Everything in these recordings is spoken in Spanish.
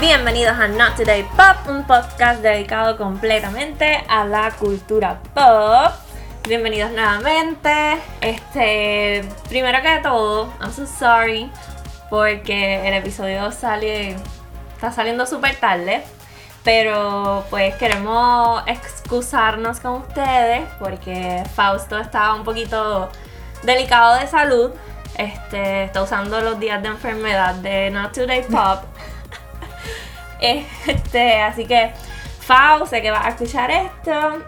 Bienvenidos a Not Today Pop, un podcast dedicado completamente a la cultura pop. Bienvenidos nuevamente. Este, primero que todo, I'm so sorry porque el episodio sale está saliendo súper tarde, pero pues queremos excusarnos con ustedes porque Fausto estaba un poquito delicado de salud. Este, está usando los días de enfermedad de Not Today Pop. Este, así que, Fau, sé que vas a escuchar esto.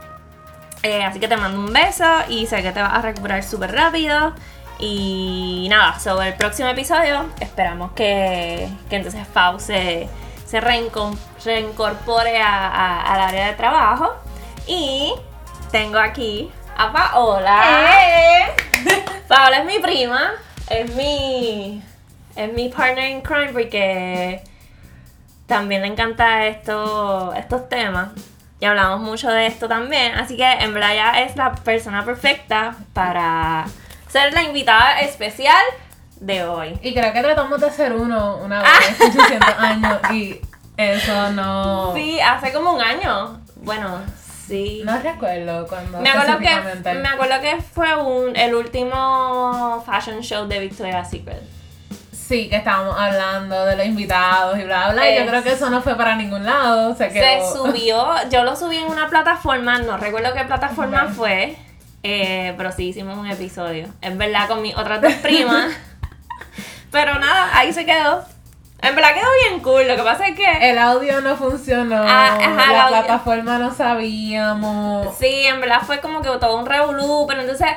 Eh, así que te mando un beso y sé que te vas a recuperar súper rápido. Y nada, sobre el próximo episodio esperamos que, que entonces Fau se, se reincorpore a- al área de trabajo. Y tengo aquí a Paola. Paola es mi prima, es mi, es mi partner in crime porque también le encanta esto, estos temas. Y hablamos mucho de esto también. Así que en verdad ya es la persona perfecta para ser la invitada especial de hoy. Y creo que tratamos de hacer uno una vez hace 600 años y eso no... Sí, hace como un año. Bueno, sí. No recuerdo cuando Me acuerdo, que, me acuerdo que fue un, el último fashion show de Victoria's Secret. Sí, que estábamos hablando de los invitados y bla, bla. Y yo Es- creo que eso no fue para ningún lado. Se Se quedó... subió, yo lo subí en una plataforma, no recuerdo qué plataforma fue, eh, pero sí hicimos un episodio. Es verdad, con mis otras dos primas. pero nada, ahí se quedó. En verdad quedó bien cool, lo que pasa es que... El audio no funcionó. Ah, ajá, la plataforma no sabíamos. Sí, en verdad fue como que todo un revolú, pero entonces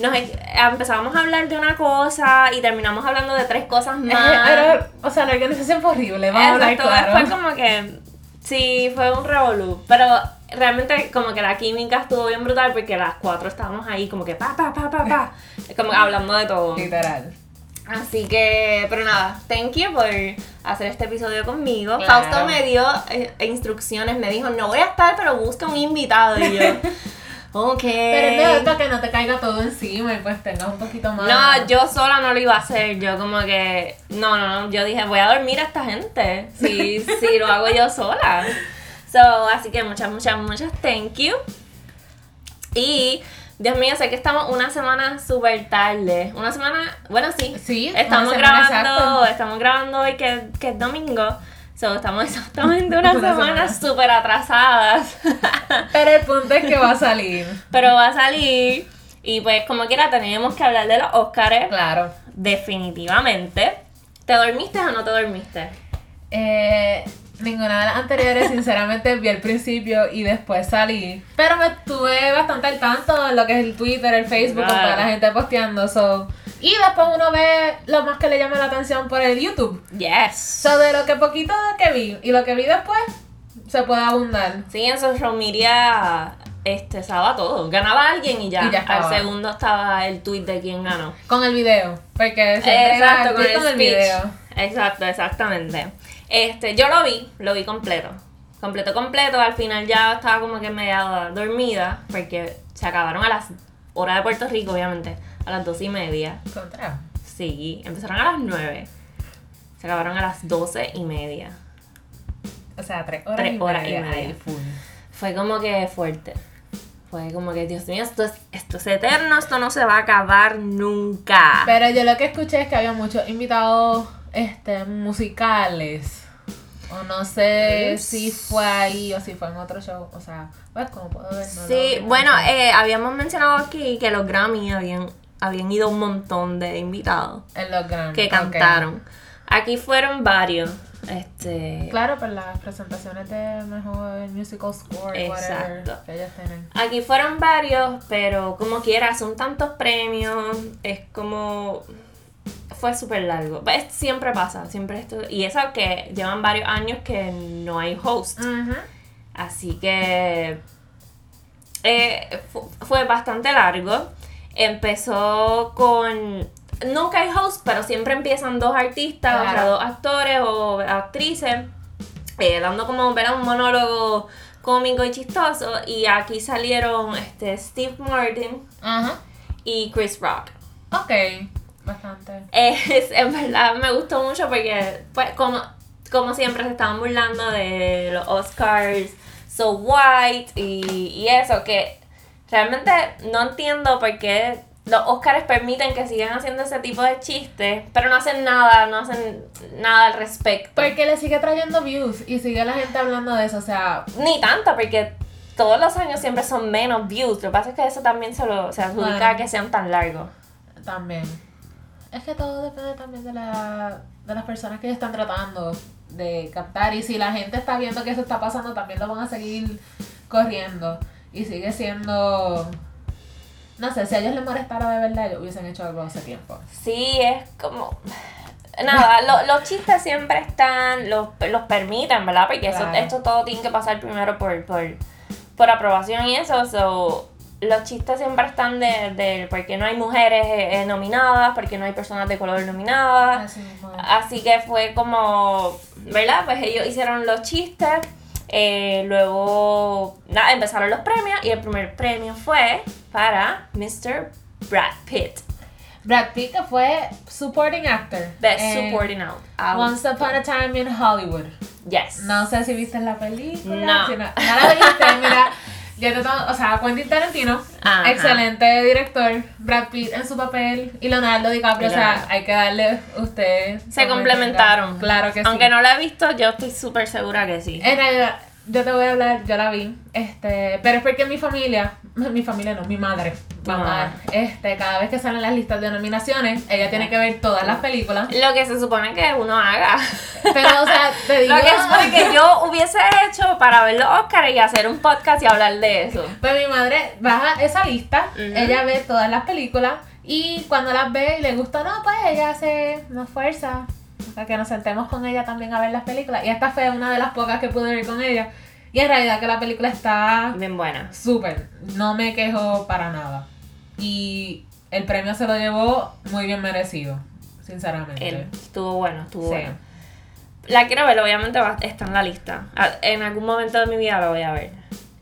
nos e- empezamos a hablar de una cosa y terminamos hablando de tres cosas más. era- o sea, la organización fue horrible, vamos a hablar Exacto, claro. fue como que sí, fue un revolú, pero realmente como que la química estuvo bien brutal porque las cuatro estábamos ahí como que pa pa pa pa pa, como hablando de todo. Literal. Así que, pero nada, thank you por hacer este episodio conmigo. Claro. Fausto me dio eh, instrucciones, me dijo, no voy a estar, pero busca un invitado. Y yo, ok. Pero es mejor para que no te caiga todo encima y pues tengas un poquito más. No, yo sola no lo iba a hacer. Yo como que. No, no, no. Yo dije, voy a dormir a esta gente. Si, si lo hago yo sola. So, así que muchas, muchas, muchas thank you. Y, Dios mío, sé que estamos una semana súper tarde. Una semana. Bueno, sí. Sí, Estamos grabando. Estamos grabando hoy que, que es domingo. So, estamos exactamente una, Una semana súper atrasadas. Pero el punto es que va a salir. Pero va a salir. Y pues, como quiera, tenemos que hablar de los Oscars. Claro. Definitivamente. ¿Te dormiste o no te dormiste? Eh, ninguna de las anteriores, sinceramente, vi el principio y después salí. Pero me estuve bastante al tanto en lo que es el Twitter, el Facebook, con toda la gente posteando. So. Y después uno ve lo más que le llama la atención por el YouTube. Yes. So, de lo que poquito que vi y lo que vi después, se puede abundar. Sí, en social media este, estaba todo. Ganaba alguien y ya. Y ya estaba. Al segundo estaba el tweet de quién ganó. Con el video. Porque Exacto, con el, tweet speech. Exacto, exactamente. Este, yo lo vi, lo vi completo. Completo, completo. Al final ya estaba como que media dormida. Porque se acabaron a las horas de Puerto Rico, obviamente. A las dos y media. Contra. Sí, empezaron a las nueve. Se acabaron a las doce y media. O sea, tres horas, Tres y, horas y media media. ahí, full. Fue como que fuerte. Fue como que, Dios mío, esto es, esto es eterno, esto no se va a acabar nunca. Pero yo lo que escuché es que había muchos invitados este, musicales. O no sé si fue ahí o si fue en otro show. O sea, pues como puedo ver. no lo sí, bueno, eh, habíamos mencionado aquí que los Grammy habían, habían ido un montón de invitados en los Grammy. que cantaron. Aquí fueron varios. Este, Claro, pues las presentaciones de mejor musical score, whatever, Exacto. que ellos tienen. Aquí fueron varios, pero como quiera, son tantos premios, es como... Fue súper largo. Pues, siempre pasa, siempre esto... Y eso que llevan varios años que no hay host. Así que... eh, fu- fue bastante largo. Empezó con... Nunca hay host, pero siempre empiezan dos artistas, o sea, dos actores o actrices, eh, dando como ¿verdad? un monólogo cómico y chistoso. Y aquí salieron este, Steve Martin y Chris Rock. Ok. Bastante. Es, en verdad me gustó mucho porque, pues, como como siempre, se estaban burlando de los Oscars So White y, y eso, que realmente no entiendo por qué los Oscars permiten que sigan haciendo ese tipo de chistes, pero no hacen nada, no hacen nada al respecto. Porque le sigue trayendo views y sigue la gente hablando de eso, o sea, Ni tanto, porque todos los años siempre son menos views. Lo que pasa es que eso también se, lo, se adjudica Bueno. a que sean tan largos. también. Es que todo depende también de, la, de las personas que están tratando de captar y si la gente está viendo que eso está pasando, también lo van a seguir corriendo y sigue siendo... No sé, si a ellos les molestara de verdad, ellos hubiesen hecho algo hace tiempo. Sí, es como... Nada, lo- los chistes siempre están, los, los permiten, ¿verdad? Porque eso, Claro. esto todo tiene que pasar primero por, por, por aprobación y eso. So, los chistes siempre están de, de por qué no hay mujeres eh, eh, nominadas, por qué no hay personas de color nominadas. Así. Así que fue como, ¿verdad? Pues ellos hicieron los chistes. Eh, luego, nada, empezaron los premios y el primer premio fue para Mr. Brad Pitt. Brad Pitt que fue supporting actor. Best en Supporting Out. Once Upon a Time in Hollywood. Yes. No sé si viste la película. No. si no, no la viste, mira. Yo te o sea, Quentin Tarantino, Ajá. excelente director, Brad Pitt en su papel y Leonardo DiCaprio, o sea, hay que darle usted. Se complementaron. Claro que sí. Aunque no la he visto, yo estoy súper segura que sí. En realidad, yo te voy a hablar, yo la vi, este, pero es porque mi familia, mi familia no, mi madre, mamá, Ah. este, cada vez que salen las listas de nominaciones, ella tiene que ver todas las películas. Lo que se supone que uno haga. Pero, o sea, te digo. Lo que supone que yo hubiese hecho para ver los Oscars y hacer un podcast y hablar de eso. Pues mi madre baja esa lista, ella ve todas las películas y cuando las ve y le gusta, no, pues ella hace una fuerza para que nos sentemos con ella también a ver las películas. Y esta fue una de las pocas que pude ver con ella. Y en realidad que la película está Bien buena. súper, no me quejo para nada. Y el premio se lo llevó muy bien merecido, sinceramente. Él estuvo bueno, estuvo Sí. bueno. La quiero ver, obviamente va, está en la lista. En algún momento de mi vida lo voy a ver.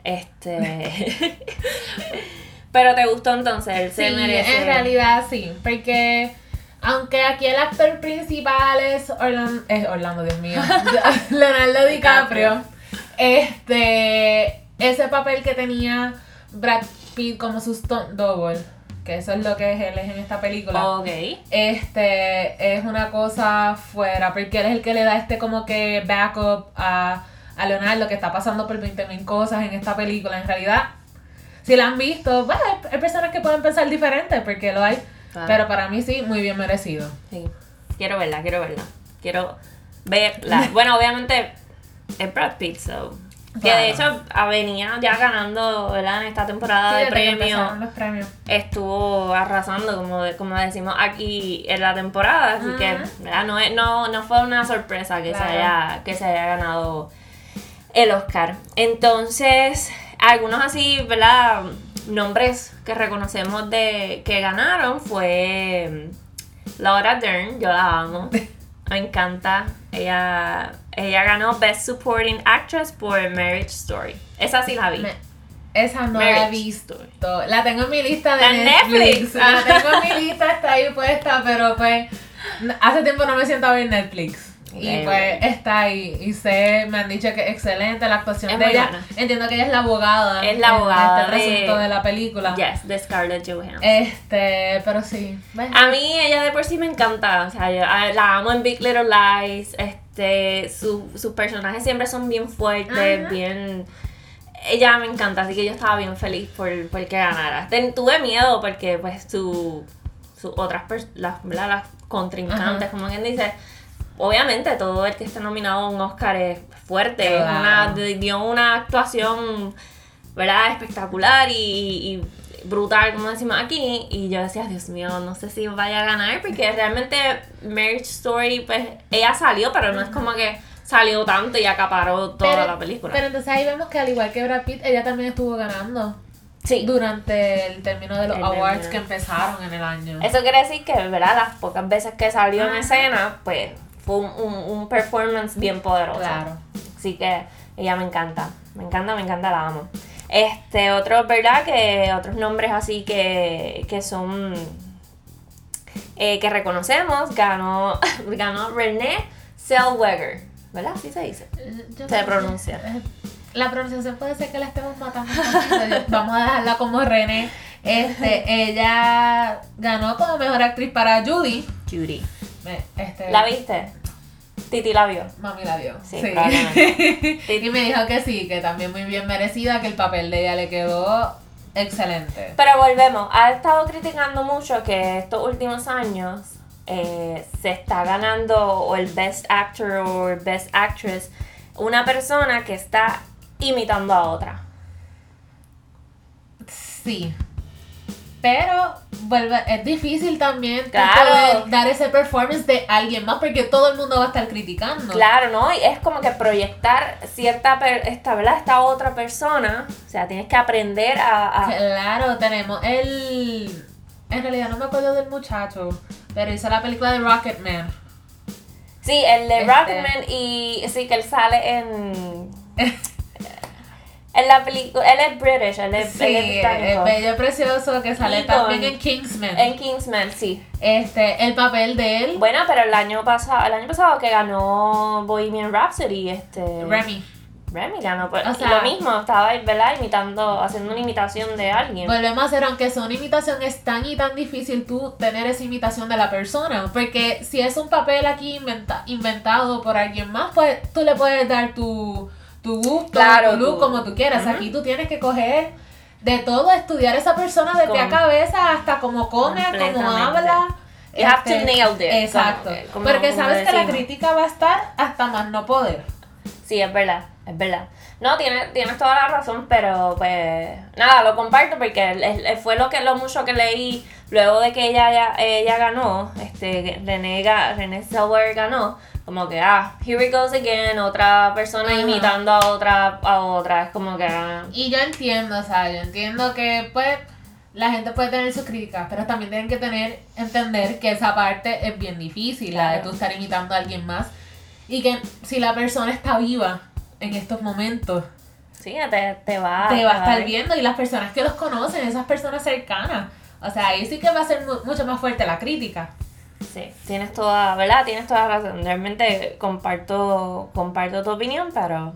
Este. Pero te gustó entonces, él se Sí, merece. en realidad sí, porque aunque aquí el actor principal es Orlando, es Orlando, Dios mío, Leonardo DiCaprio, este, ese papel que tenía Brad Pitt como su stunt double, que eso es lo que es él es en esta película. Ok. Este es una cosa fuera, porque él es el que le da este como que backup a, a Leonardo que está pasando por 20.000 cosas en esta película. En realidad, si la han visto, bueno, hay- hay personas que pueden pensar diferente porque lo hay. Claro. Pero para mí sí, muy bien merecido. Sí. Quiero verla, quiero verla. Quiero verla. bueno, obviamente es Brad Pitt, so. Que de hecho venía ya ganando, ¿verdad? En esta temporada Sí, de premios. empezaron los premios. estuvo arrasando, como, como decimos aquí en la temporada, así que. ¿verdad? No, es- no, no fue una sorpresa que, Claro. se haya, que se haya ganado el Oscar. Entonces, algunos así, ¿verdad? Nombres que reconocemos de que ganaron fue mm, Laura Dern, yo la amo, me encanta. Ella, ella ganó Best Supporting Actress por Marriage Story. Esa sí la vi. Me- esa no la he visto. Story. La tengo en mi lista de La Netflix. Netflix. La tengo en mi lista, está ahí puesta, pero pues hace tiempo no me siento a ver Netflix. Y pues está ahí. Y sé, me han dicho que es excelente la actuación Es de ella. buena. Entiendo que ella es la abogada. Es la en abogada Este de- recinto de la película. Yes, de Scarlett Johansson. Este, pero sí. A mí ella de por sí me encanta, o sea, yo la amo en Big Little Lies, este, su- sus personajes siempre son bien fuertes, Ajá. bien... Ella me encanta, así que yo estaba bien feliz por, por que ganara. Ten- tuve miedo porque pues su, su otras las, las contrincantes, Ajá. como quien dice, obviamente todo el que esté nominado a un Oscar es fuerte, es una, dio una actuación, ¿verdad? Espectacular y, y brutal, como decimos aquí. Y yo decía, Dios mío, no sé si vaya a ganar, porque realmente Marriage Story, pues ella salió, pero no es como que salió tanto y acaparó toda la película. Pero entonces ahí vemos que al igual que Brad Pitt, ella también estuvo ganando sí. durante el término de los El awards término. que empezaron en el año. Eso quiere decir que, ¿verdad? Las pocas veces que salió en escena, pues fue un, un, un performance bien poderoso. Claro. Así que ella me encanta. Me encanta, me encanta, la amo. Este, otros, ¿verdad? Que otros nombres así que, que son. eh, que reconocemos. Ganó, ganó Renee Zellweger ¿Verdad? Así se dice. Eh, yo Se pronuncia. Eh, La pronunciación puede ser que la estemos matando. Vamos a dejarla como René. Este, ella ganó como mejor actriz para Judy. Judy. Me- Este, ¿La viste? Titi la vio. Mami la vio. Sí, probablemente. y me dijo que sí, que también muy bien merecida, que el papel de ella le quedó excelente. Pero volvemos, ha estado criticando mucho que estos últimos años eh, se está ganando o el Best Actor o Best Actress una persona que está imitando a otra. Sí. Pero vuelve, es difícil también tú Claro. poder dar ese performance de alguien más porque todo el mundo va a estar criticando. Claro, ¿no? Y es como que proyectar cierta, per- esta, ¿verdad? Esta otra persona, o sea, tienes que aprender a... a- Claro, tenemos el. En realidad no me acuerdo del muchacho, pero hizo la película de Rocketman. Sí, el de Este. Rocketman y sí, que él sale en... En la película, él es British, él es, Sí, él es el británico. bello precioso que sale también en Kingsman. En Kingsman, sí. Este, el papel de él, Bueno, pero el año pasado, el año pasado que ganó Bohemian Rhapsody, este Remy. Remy ganó, pues, O sea- lo mismo, estaba ¿verdad? imitando, haciendo una imitación de alguien. Volvemos a hacer, aunque sea una imitación, es tan y tan difícil tú tener esa imitación de la persona. Porque si es un papel aquí inventa- inventado por alguien más, pues tú le puedes dar tu, tu gusto, Claro, tu look como tú quieras. Aquí tú tienes que coger de todo, estudiar a esa persona de pie a cabeza hasta cómo come, cómo habla. You have to nail it, Exacto. como- como- Porque como sabes que la crítica va a estar hasta más no poder. Sí, es verdad, es verdad. No, tienes, tienes toda la razón, pero pues nada, lo comparto porque fue lo que lo mucho que leí luego de que ella, ya- ella ganó, este René, René Zellweger ganó, como que ah, here it goes again, otra persona Ajá. imitando a otra a otra, es como que ah, Y yo entiendo, o sea, yo entiendo que pues la gente puede tener sus críticas, pero también tienen que tener, entender que esa parte es bien difícil, la de tú estar imitando a alguien más. Y que si la persona está viva en estos momentos, sí, te, te va te va a estar viendo y las personas que los conocen, esas personas cercanas. O sea, ahí sí que va a ser mu- mucho más fuerte la crítica. Sí, tienes toda, ¿verdad? Tienes toda razón. Realmente comparto, comparto tu opinión, pero.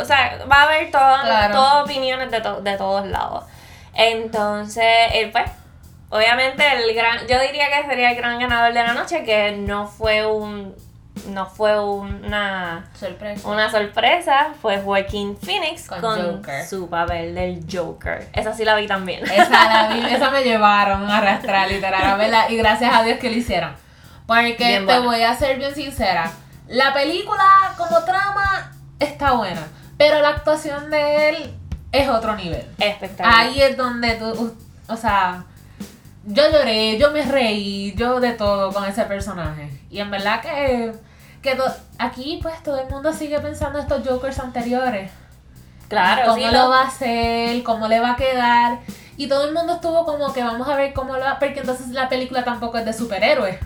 o sea, va a haber todas Claro. todas opiniones de, to- de todos lados. Entonces, eh, pues, obviamente el gran, yo diría que sería el gran ganador de la noche, que no fue un, no fue una, Sorpresa. una sorpresa, fue Joaquín Phoenix Con su papel del Joker. Esa sí la vi también. Esa, la vi- esa me llevaron a arrastrar, literal, y gracias a Dios que lo hicieron. Porque Bien te voy a ser bien sincera. La película como trama está buena, pero la actuación de él es otro nivel. Espectacular. Ahí es donde tú, o sea, yo lloré, yo me reí, yo de todo con ese personaje. Y en verdad que, que aquí pues todo el mundo sigue pensando estos Jokers anteriores claro, cómo sí, lo lo- va a hacer, cómo le va a quedar. Y todo el mundo estuvo como que vamos a ver cómo lo va, porque entonces la película tampoco es de superhéroes,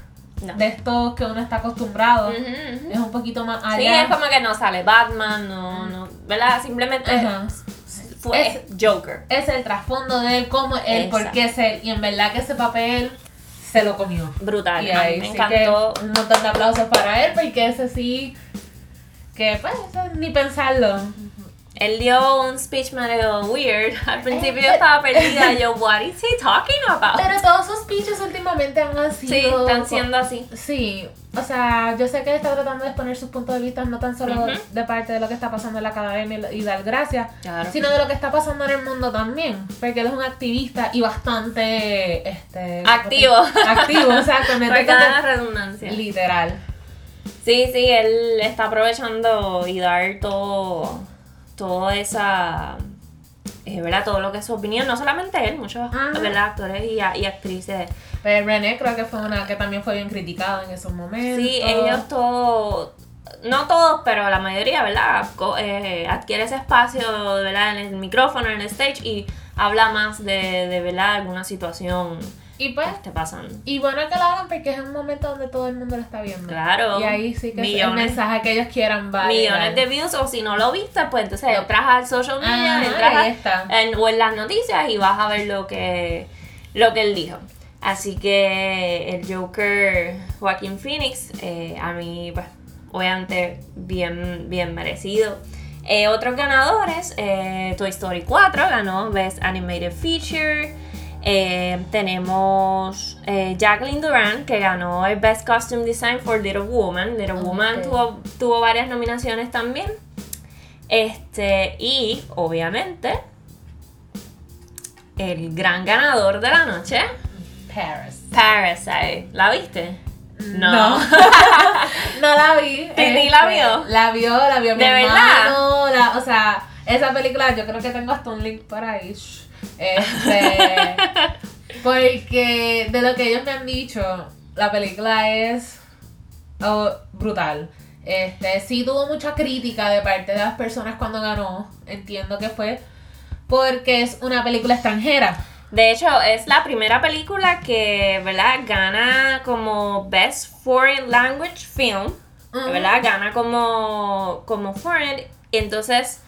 no. de estos que uno está acostumbrado. Es un poquito más allá. Sí, es como que no sale Batman, no, no, ¿verdad? Simplemente Ajá. Fue Es- Joker. Es el trasfondo de él, cómo él, por qué es él. Y en verdad que ese papel se lo comió. Brutal, Y ahí me sí encantó. que un montón de aplausos para él, porque ese sí, que pues, ni pensarlo. Él dio un speech medio weird. Al principio yo Eh, estaba perdida. Yo, what is he talking about? Pero todos sus speeches últimamente han sido... sí, están siendo así. Sí, o sea, yo sé que él está tratando de exponer sus puntos de vista no tan solo de parte de lo que está pasando en la academia y dar gracias, Claro. sino de lo que está pasando en el mundo también, porque él es un activista y bastante este Activo. activo, exactamente, Recuerda la redundancia. literal. Sí, sí, él está aprovechando y dar todo, toda esa, eh, ¿verdad? Todo lo que es su opinión, no solamente él, muchos, Ajá. ¿verdad? Actores y, y actrices. Pero René creo que fue una que también fue bien criticada en esos momentos. Sí, ellos todos, no todos, pero la mayoría, ¿verdad? Eh, adquiere ese espacio, ¿verdad? En el micrófono, en el stage y habla más de, de ¿verdad? Alguna situación y que pues esté pasando. y bueno que lo hagan porque es un momento donde todo el mundo lo está viendo. Claro. Y ahí sí que es el Millones. mensaje que ellos quieran va Millones de views, o si no lo viste, pues entonces Lo- entras al social media, entras a- ahí está. en, o en las noticias y vas a ver lo que, lo que él dijo. Así que el Joker Joaquín Phoenix, eh, a mí, pues, obviamente bien, bien merecido. Eh, otros ganadores, eh, Toy Story 4 ganó Best Animated Feature. Tenemos Jacqueline Duran que ganó el Best Costume Design for Little Woman. Little Woman tuvo, tuvo varias nominaciones también. Este, y obviamente, el gran ganador de la noche, Paris. Parasite. ¿La viste? No. No la vi. ¿Titi la este, vio? La vio, la vio mi ¿De hermano. la- o sea, esa película yo creo que tengo hasta un link por ahí. Este, porque de lo que ellos me han dicho, la película es oh, brutal. Este, sí tuvo mucha crítica de parte de las personas cuando ganó. Entiendo que fue porque es una película extranjera. De hecho, es la primera película que, ¿verdad? Gana como Best Foreign Language Film. ¿verdad? Gana como, como Foreign, entonces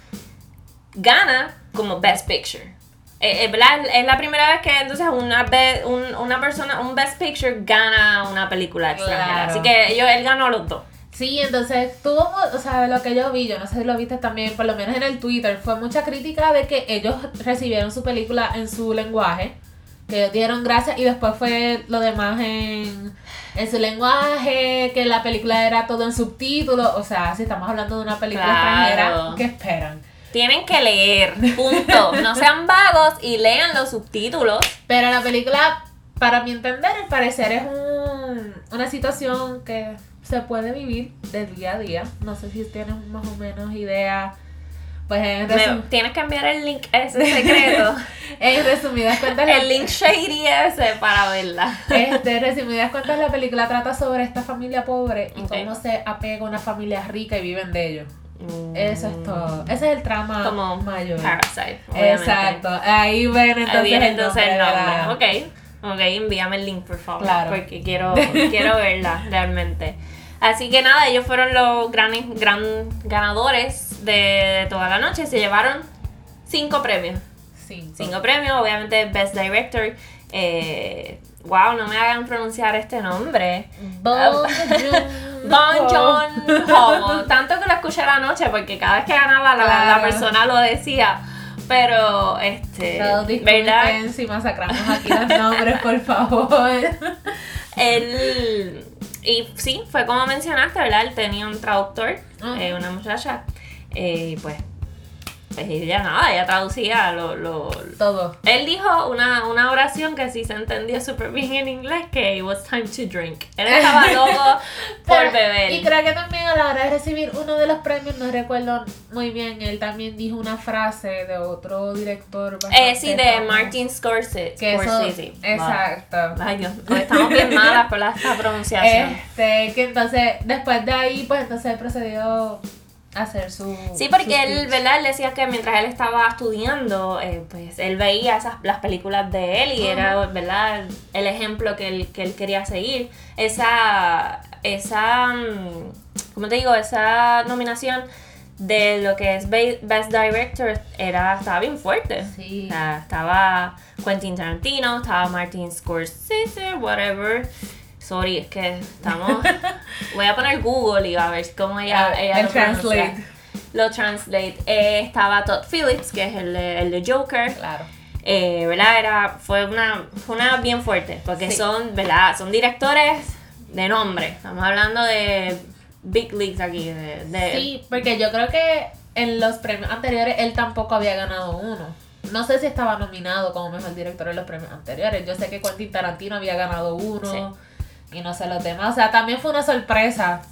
gana como Best Picture. Eh, eh, ¿verdad? Es la primera vez que entonces una, be- un- una persona, un Best Picture gana una película extranjera. Claro. Así que ellos, él ganó los dos. Sí, entonces tuvo, o sea, lo que yo vi, yo no sé si lo viste también, por lo menos en el Twitter, fue mucha crítica de que ellos recibieron su película en su lenguaje, que ellos dieron gracias y después fue lo demás en, en su lenguaje, que la película era todo en subtítulos, o sea, si estamos hablando de una película Claro. extranjera, ¿qué esperan? Tienen que leer, punto. No sean vagos y lean los subtítulos. Pero la película, para mi entender, al parecer es un, una situación que se puede vivir del día a día. No sé si tienen más o menos idea. Pues en, resum- tienes que enviar el link ese secreto. en resumidas cuentas, la, el link shady ese para verla. este, resumidas cuentas, la película trata sobre esta familia pobre y cómo se apega a una familia rica y viven de ello. Eso es todo. Ese es el trama Mm. Como mayor. Parasite. obviamente. Exacto. Ahí ven Ahí entonces, el entonces el nombre de la- nombre. Ok. Ok, envíame el link, por favor. Claro. Porque quiero, quiero verla realmente. Así que nada, ellos fueron los gran, gran ganadores de, toda la noche. Se llevaron cinco premios. Cinco. Cinco premios, obviamente Best Director. Eh, wow, no me hagan pronunciar este nombre. Bon Bon John Ho. Tanto que lo escuché la noche porque cada vez que ganaba la, la Claro. persona lo decía. Pero, este, ¿verdad? si masacramos aquí los nombres, por favor. Él, y sí, fue como mencionaste, ¿verdad? Él tenía un traductor, eh, una muchacha, eh, y pues, pues ella nada, ella traducía lo, lo, Todo. Él dijo una, una oración que sí se entendía súper bien en inglés, que it was time to drink. Él estaba loco por Pero- beber. Y creo que también a la hora de recibir uno de los premios, no recuerdo muy bien, él también dijo una frase de otro director. Eh, sí, de famoso, Martin Scorsese. Que eso, Scorsese. exacto. Ay, Dios, pues estamos bien malas por la, esta pronunciación. Este, que entonces, después de ahí, pues entonces procedió hacer su. Sí, su porque él. ¿verdad? Él decía que mientras él estaba estudiando, eh, pues él veía esas, las películas de él y era, ¿verdad? El ejemplo que él, que él quería seguir. Esa, esa, mm, ¿cómo te digo? Esa nominación de lo que es Be- Best Director era, estaba bien fuerte. Sí. O sea, estaba Quentin Tarantino, estaba Martin Scorsese, whatever. Sorry, es que estamos... Voy a poner Google y a ver cómo ella, A ver, ella el lo pronuncia. translate. Lo translate. Eh, estaba Todd Phillips, que es el de, el de Joker. Claro. Eh, ¿Verdad? Era, fue, una, fue una bien fuerte, porque Sí. son, ¿verdad? Son directores de nombre. Estamos hablando de big leagues aquí. De, de- Sí, porque yo creo que en los premios anteriores él tampoco había ganado uno. No sé si estaba nominado como mejor director en los premios anteriores. Yo sé que Quentin Tarantino había ganado uno y no sé los demás. O sea, también fue una sorpresa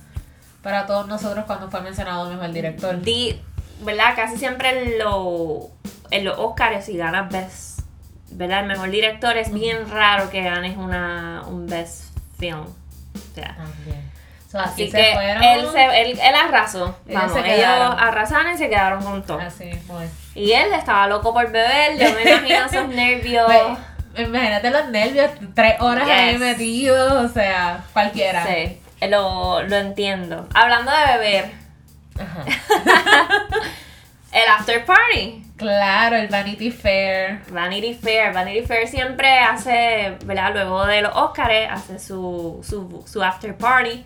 para todos nosotros cuando fue mencionado mejor director. Di- ¿verdad? Casi siempre en, lo- en los Oscars si ganas Best, ¿verdad? El mejor director es bien raro que ganes una, un Best Film. O sea, También. So, así que él, se, él, él arrasó. Ellos Vamos, ellos arrasaron y se quedaron con todo. Así mismo es. Y él estaba loco por beber, yo me imagino esos nervios. Pues, imagínate los nervios, tres horas ahí metidos, o sea, cualquiera. Sí, lo, lo entiendo. Hablando de beber, Ajá. el after party. Claro, el Vanity Fair. Vanity Fair. Vanity Fair siempre hace, ¿verdad? Luego de los Oscars, hace su, su, su after party.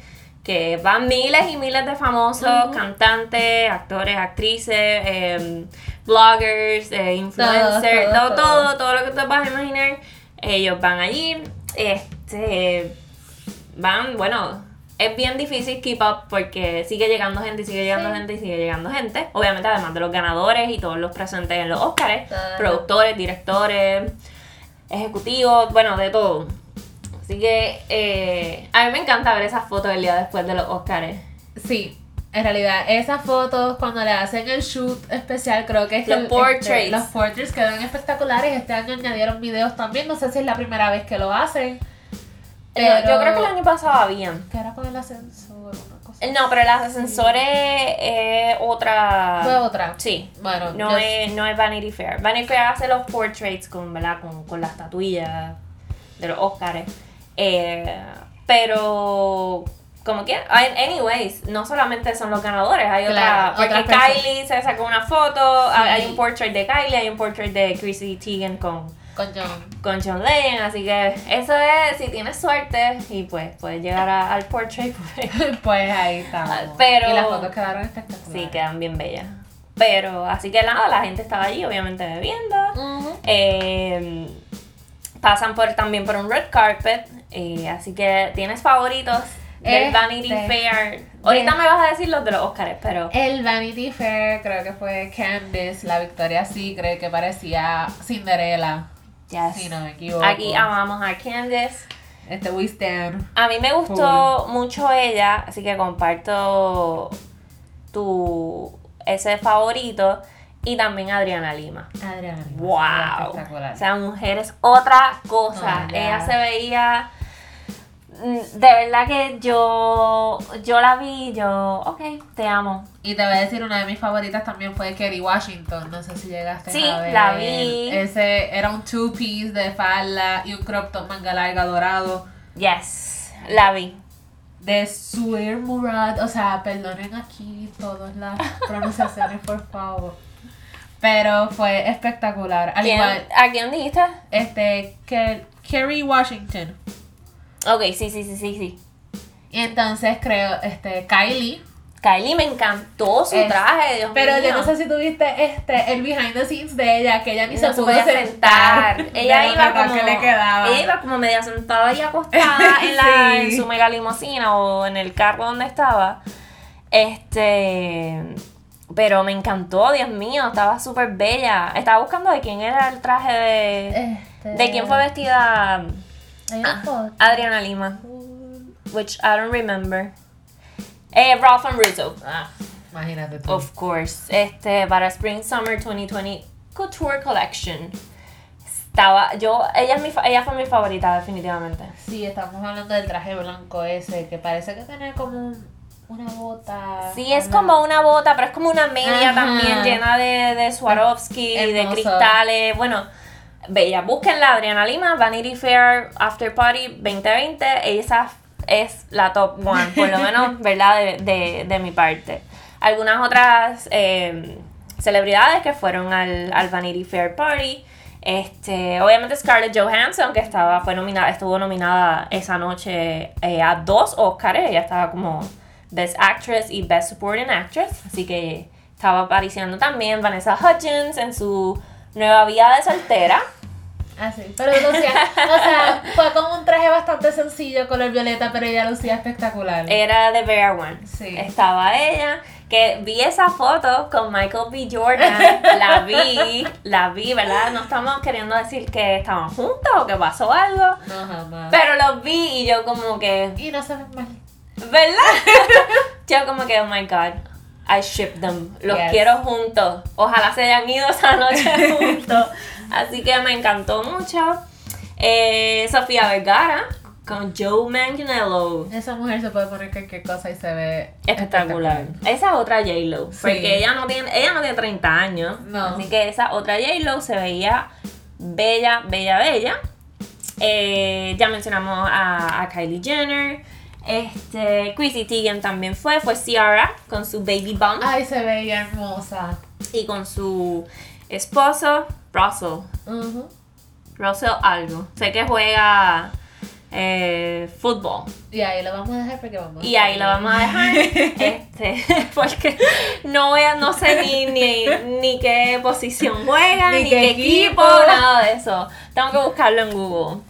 Que van miles y miles de famosos, cantantes, actores, actrices, em, bloggers, eh, influencers, Todo, todo, todo, todo, todo, lo que te vas a imaginar. Ellos van allí, este, van, bueno, es bien difícil keep up porque sigue llegando gente y sigue llegando Sí. gente y sigue llegando gente. Obviamente, además de los ganadores y todos los presentes en los Oscars, productores, directores, ejecutivos, bueno, de todo. Así que eh, a mí me encanta ver esas fotos el día después de los Oscars. Sí, en realidad, esas fotos cuando le hacen el shoot especial, creo que es Los el- portraits. este, los portraits quedan espectaculares. Este año añadieron videos también. No sé si es la primera vez que lo hacen. Pero Yo creo que el año pasado habían. Que era con el ascensor, una cosa. Eh, No, pero las ascensores es otra. Fue otra. Sí. Bueno, No yo- es, no es Vanity Fair. Vanity Fair hace los portraits con, ¿verdad? con, con la estatuilla de los Oscars. Eh, pero, como quieran. Anyways, no solamente son los ganadores, hay Claro, otra. Porque. Kylie se sacó una foto, Sí. hay un portrait de Kylie, hay un portrait de Chrissy Teigen con, Con John. con John Legend. Así que eso es, si tienes suerte y pues puedes llegar a- al portrait. Pues, pues ahí estamos. Pero- Y las fotos quedaron espectaculares. Sí, quedan bien bellas. Pero, así que nada, la gente estaba allí, obviamente bebiendo. Eh, pasan por, también por un red carpet. Eh, así que tienes favoritos del Este. Vanity Fair. Ahorita me vas a decir los de los Oscars, pero. El Vanity Fair, creo que fue Candice, la Victoria Secret, que parecía Cinderella. Yes. Si no me equivoco. Aquí amamos a Candice. Este We Stand. A mí me gustó mucho ella, así que comparto tu ese favorito. Y también Adriana Lima. Adriana. Lima, Wow. Espectacular. O sea, mujer es otra cosa. Ella se veía. De verdad que yo. Yo la vi, yo. Ok, te amo. y te voy a decir, una de mis favoritas también fue Kerry Washington. No sé si llegaste Sí, a ver. la vi. Ese era un two-piece de falda y un crop top manga larga dorado. Yes, la vi. De Suir Murad. O sea, perdonen aquí todas las pronunciaciones, por favor. Pero fue espectacular. Al ¿Quién- igual, ¿A quién dijiste? este, que Kerry Washington. Ok, sí, sí, sí, sí, sí. Y entonces creo, este, Kylie. Kylie me encantó su Es- traje, Dios Pero mío. yo no sé si tuviste este, el behind the scenes de ella, que ella ni No se se pudo sentar. sentar. Ella iba como que le quedaba. ella iba como media sentada y acostada en, la, Sí. en su mega limusina o en el carro donde estaba. Este, pero me encantó, Dios mío, estaba súper bella. Estaba buscando de quién era el traje de Este, de quién fue vestida Hay una foto. Adriana Lima, which I don't remember. Eh, Ralph and Rizzo. Ah, imagínate tú. Of course. Este, para Spring Summer 2020 Couture Collection. Estaba, yo, ella, es mi, ella fue mi favorita, definitivamente. Sí, estamos hablando del traje blanco ese, que parece que tiene como un- una bota. Sí, es una- como una bota, pero es como una media Ajá. también llena de, de Swarovski y de Hermoso. cristales. Bueno, bella. Búsquenla, Adriana Lima, Vanity Fair After Party 2020. Esa es la top one, por lo menos, ¿verdad? De, de, de mi parte. Algunas otras eh, celebridades que fueron al, al Vanity Fair Party. Este, obviamente Scarlett Johansson, que estaba, fue nominada, estuvo nominada esa noche eh, a dos Oscars. Ella estaba como Best Actress y Best Supporting Actress. Así que estaba apareciendo también Vanessa Hudgens en su nueva vida de soltera. Ah, sí. Pero lucía, o sea, fue como un traje bastante sencillo, color violeta, pero ella lucía espectacular. Era de Bear One. Sí. Estaba ella, que vi esa foto con Michael B. Jordan. la vi, la vi, ¿verdad? No estamos queriendo decir que estaban juntos o que pasó algo. No, jamás. Pero los vi y yo como que, Y no se ven mal. ¿verdad? yo como que, oh my god, I ship them. Los Yes. quiero juntos. Ojalá se hayan ido esa noche juntos. Así que me encantó mucho. Eh, Sofía Vergara con Joe Manganiello. Esa mujer se puede poner cualquier cosa y se ve Espectacular. Esa es otra J-Lo. Sí. Porque ella no tiene, ella no tiene 30 años. No. Así que esa otra J-Lo se veía bella, bella, bella. Eh, ya mencionamos a, a Kylie Jenner. Este, Chrissy Teigen también fue. Fue Ciara con su baby bump. Ay, se veía hermosa. Y con su esposo, Russell. Ujú. Russell algo. Sé que juega eh, fútbol. Y ahí lo vamos a dejar porque vamos. Y ahí lo vamos a dejar. este, porque no voy a, no sé ni, ni, ni qué posición juega, ni, Ni qué qué equipo, equipo. nada de eso. Tengo que buscarlo en Google.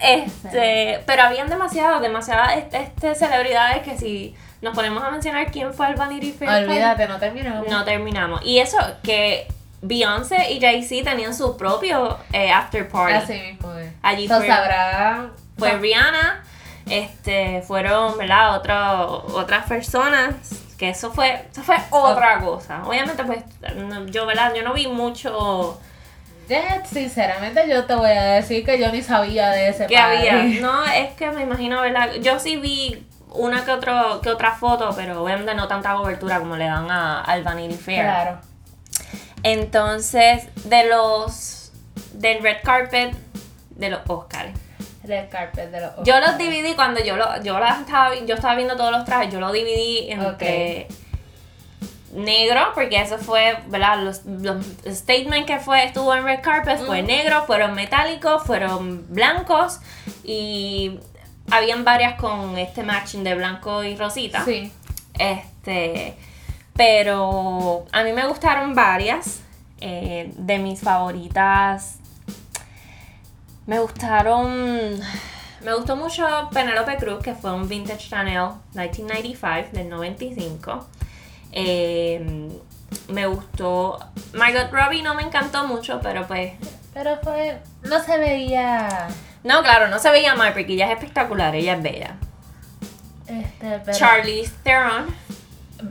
Este, pero habían demasiadas, demasiadas este, este, celebridades que si nos ponemos a mencionar quién fue al Vanity Fair, Olvídate, no terminamos. no terminamos. Y eso que Beyoncé y Jay-Z tenían su propio eh, after party. Así mismo es. Allí So, fue- sabrá. fue Rihanna, este, fueron, ¿verdad? Otro, otras personas, que eso fue, eso fue otra cosa. Obviamente, pues, yo, ¿verdad? Yo no vi mucho Sinceramente, yo te voy a decir que yo ni sabía de ese que había. No, es que me imagino, ¿verdad? Yo sí vi una que, otro, que otra foto, pero obviamente no tanta cobertura como le dan a, al Vanity Fair. Claro. Entonces, de los, del red carpet, de los Oscars. Red carpet de los Yo los dividí cuando yo lo, yo las estaba, yo estaba viendo todos los trajes, yo lo dividí entre negro, porque eso fue, ¿verdad? Los, los statement que fue, estuvo en Red Carpet fue Mm. negro, fueron metálicos, fueron blancos y habían varias con este matching de blanco y rosita. Sí. Este, pero a mí me gustaron varias. eh, de mis favoritas. Me gustaron. Me gustó mucho Penelope Cruz, que fue un Vintage Chanel 1995 del 95. Eh, me gustó. Margot Robbie no me encantó mucho, pero pues. Pero fue. No se veía. No, claro, no se veía mal porque ella es espectacular, ella es bella. Este, pero. Charlize Theron.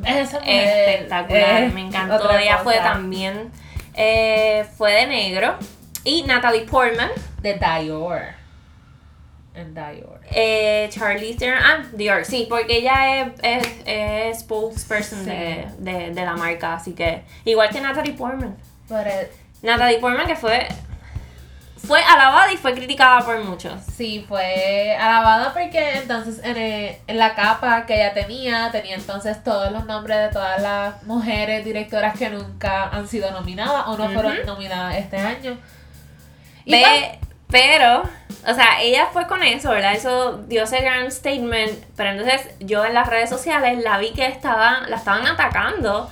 Espectacular, es me encantó. Ella fue también, eh, fue de negro. Y Natalie Portman, De Dior. En Dior. eh, Charlize Theron, ah, Dior, sí, porque ella es, es, es spokesperson Sí. de, de, de la marca, así que igual que Natalie Portman. Pero, Natalie Portman que fue, fue alabada y fue criticada por muchos. sí, fue alabada porque entonces en, el- en la capa que ella tenía, tenía entonces todos los nombres de todas las mujeres directoras que nunca han sido nominadas o no fueron nominadas este año. Y pero, o sea, ella fue con eso, ¿verdad? Eso dio ese gran statement. Pero entonces yo en las redes sociales la vi que estaban, la estaban atacando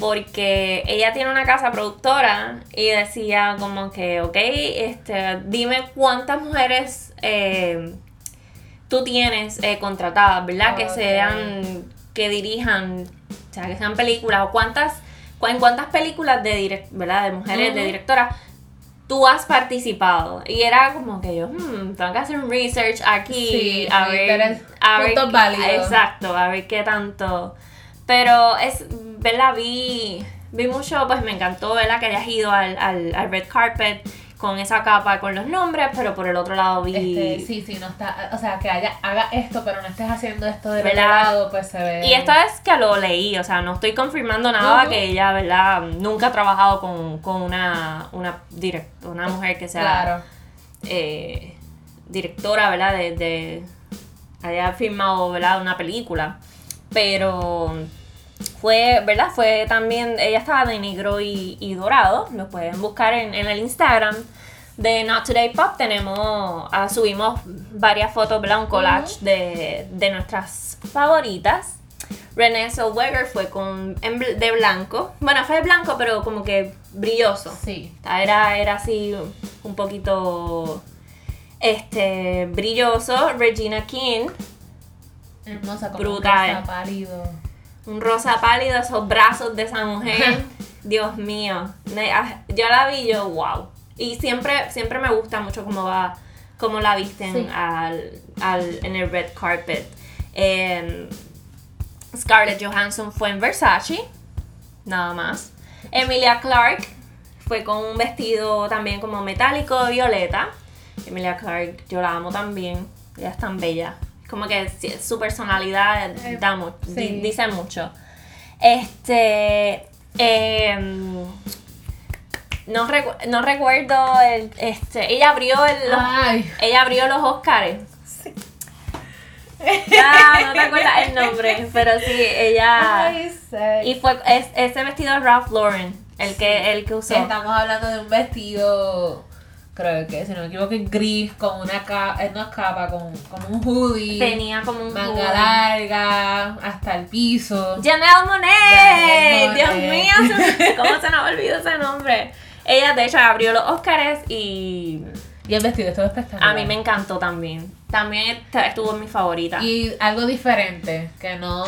porque ella tiene una casa productora y decía como que, ok, este, dime cuántas mujeres eh, tú tienes eh, contratadas, ¿verdad? Que Ok. sean, que dirijan, o sea, que sean películas o cuántas, cu- en cuántas películas de, direct, ¿verdad? de mujeres, de directoras tú has participado. Y era como que yo, hmm, tengo que hacer un research aquí, Sí, a ver, a ver, válidos. exacto, a ver qué tanto. Pero es, ¿verdad? Vi, vi mucho, pues me encantó, ¿verdad? Que hayas ido al, al, al red carpet con esa capa con los nombres, pero por el otro lado vi... este, sí, sí, no está. O sea, que haya, haga esto, pero no estés haciendo esto del otro lado, pues se ve. Y esta vez que lo leí, o sea, no estoy confirmando nada que ella, ¿verdad? Nunca ha trabajado con, con una, una, direct, una mujer que sea Claro. eh, directora, ¿verdad? De, de haya filmado, ¿verdad? Una película. Pero fue, ¿verdad? Fue también, ella estaba de negro y, y dorado. Lo pueden buscar en, en el Instagram de Not Today Pop. Tenemos, ah, subimos varias fotos, ¿verdad? Un collage de, de nuestras favoritas. Renée Zellweger fue con de blanco. Bueno, fue de blanco, pero como que brilloso. Sí. Era, era así un poquito este brilloso. Regina King, Hermosa, como Brutal. pálido. Un rosa pálido, esos brazos de esa mujer. Dios mío. Ah, Yo la vi yo, wow. Y siempre, siempre me gusta mucho cómo va, cómo la visten Sí. al, al, en el red carpet. Em, Scarlett Johansson fue en Versace, nada más. Emilia Clarke fue con un vestido también como metálico violeta. Emilia Clarke, yo la amo también. Ella es tan bella. Como que sí, su personalidad Eh, da mu- sí. di- dice mucho. Este. em, no, recu- no recuerdo el. Este. Ella abrió el. los- ella abrió los Oscars. Ya, no te acuerdas el nombre, pero sí, ella. Ay. Y fue es- ese vestido Ralph Lauren, el que, el que usó. Estamos hablando de un vestido creo que, si no me equivoco, es gris, con una capa, no capa, con un hoodie. Tenía como un manga hoodie. larga, hasta el piso. Janelle Monet. Dios mío, ¿cómo se nos olvidó ese nombre? Ella de hecho abrió los Oscars y Y el vestido estuvo espectacular. a mí me encantó también. También est- estuvo en mi favorita. Y algo diferente, que no,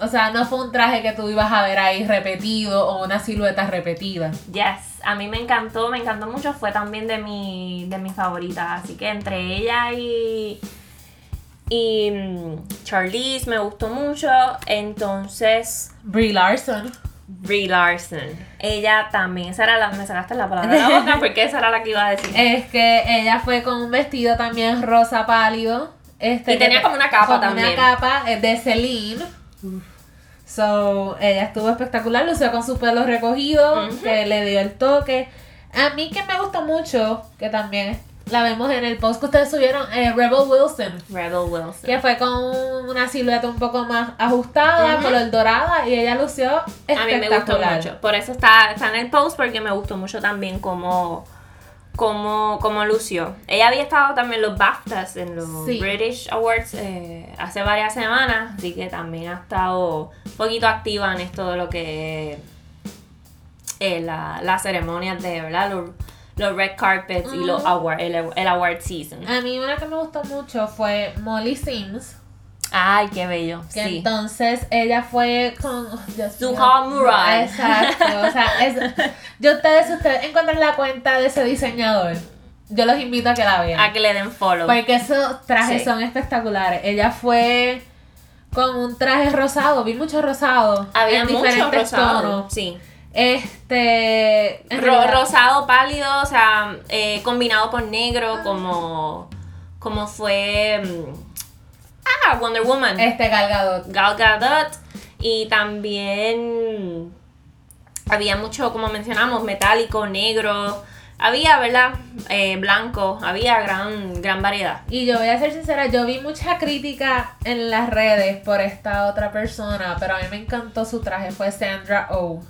o sea, no fue un traje que tú ibas a ver ahí repetido o una silueta repetida. Yes, a mí me encantó, me encantó mucho, fue también de mi de mis favoritas, así que entre ella y y mm, Charlize me gustó mucho, entonces Brie Larson. Brie Larson, ella también, esa era la, me sacaste la palabra de la boca porque esa era la que iba a decir. Es que ella fue con un vestido también rosa pálido. Este, Y tenía que- como una capa como también. Una capa eh, de Celine. So, ella estuvo espectacular, lució con su pelo recogido, que le dio el toque. A mí que me gustó mucho, que también la vemos en el post que ustedes subieron, eh, Rebel Wilson. Rebel Wilson. Que fue con una silueta un poco más ajustada, Ujú. color dorada, y ella lució A mí me gustó mucho. Por eso está, está en el post porque me gustó mucho también cómo, cómo, cómo lució. Ella había estado también en los BAFTAs, en los Sí. British Awards, eh, hace varias semanas. Así que también ha estado un poquito activa en esto de lo que eh, la, las ceremonias de, ¿verdad? Los, los red carpets y los Ujú. award, el, el award season. A mí una que me gustó mucho fue Molly Sims. Ay, qué bello. Que Sí. entonces ella fue con oh. Zuhal Murad. Exacto. O sea, es, yo ustedes, si ustedes encuentran la cuenta de ese diseñador, yo los invito a que la vean. A que le den follow. Porque esos trajes Sí. son espectaculares. Ella fue con un traje rosado, vi mucho rosado. Había en diferentes rosado. tonos. Sí. Este. Ro- rosado pálido, o sea, eh, combinado con negro, como, como fue mm, ah, Wonder Woman, Este Galgadot. Gal Gadot, y también había mucho, como mencionamos, metálico, negro, había, ¿verdad? Eh, blanco, había gran, gran variedad. Y yo voy a ser sincera, yo vi mucha crítica en las redes por esta otra persona, pero a mí me encantó su traje, fue Sandra Oh.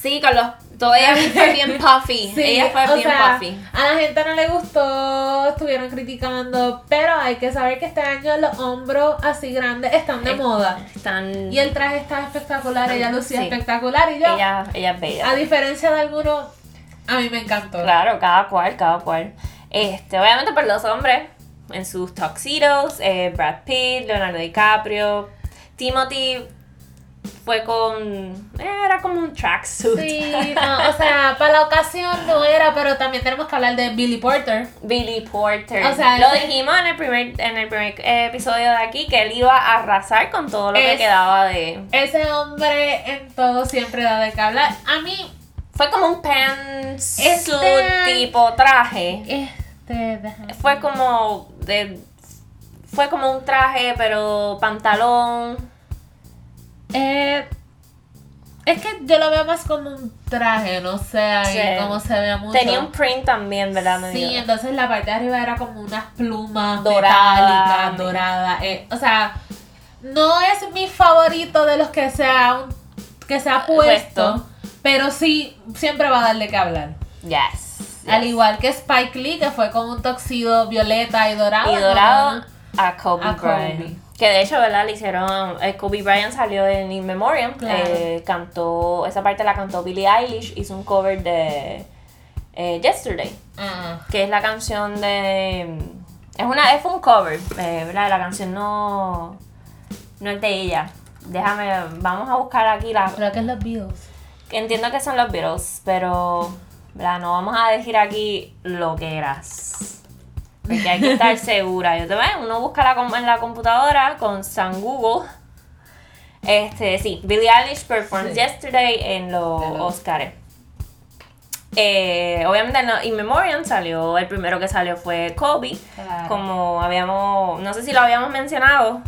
Sí, con los, todo ella fue bien puffy, Sí, ella fue o bien sea, puffy. A la gente no le gustó, estuvieron criticando, pero hay que saber que este año los hombros así grandes están de Eh, moda. Están, Y el traje está espectacular, ella lucía Sí. espectacular y yo, ella, ella es bella. a diferencia de algunos, a mí me encantó. Claro, cada cual, cada cual. Este, obviamente por los hombres, en sus tuxedos, eh, Brad Pitt, Leonardo DiCaprio, Timothy fue con, era como un tracksuit. Sí, no, o sea, para la ocasión no era, pero también tenemos que hablar de Billy Porter. Billy Porter. O sea, lo dijimos en el primer, en el primer eh, episodio de aquí que él iba a arrasar con todo lo que quedaba de. Ese hombre en todo siempre da de qué hablar. A mí, Fue como un pantsuit Este- tipo traje. este, déjame- Fue como de. Fue como un traje, pero pantalón. Es que yo lo veo más como un traje, no sé ahí Sí. cómo se ve mucho. Tenía un print también, ¿verdad? Sí, Medio- entonces la parte de arriba era como unas plumas Dorada. metálicas, doradas. eh, o sea, no es mi favorito de los que se ha, que se ha puesto, pero sí, siempre va a darle que hablar. Yes. Al igual que Spike Lee, que fue con un toxido violeta y dorado. Y dorado a Kobe, A Kobe. Bryant. Que de hecho, ¿verdad? Le hicieron. eh, Kobe Bryant salió en In Memoriam. Claro. eh, cantó. Esa parte la cantó Billie Eilish. Hizo un cover de. eh, Yesterday. Ah, Que es la canción de. Es una. Es un cover. eh, ¿verdad? La canción no. No es de ella. Déjame. Vamos a buscar aquí la. creo que es los Beatles. Entiendo que son los Beatles, pero ¿verdad? no vamos a decir aquí lo que eras. Porque hay que estar segura. Yo te veo, uno busca la en la computadora con San Google. Este, sí, Billie Eilish performed Sí. yesterday en los los- Oscars. Eh, obviamente en los In Memoriam salió, el primero que salió fue Kobe. Claro. Como habíamos, no sé si lo habíamos mencionado,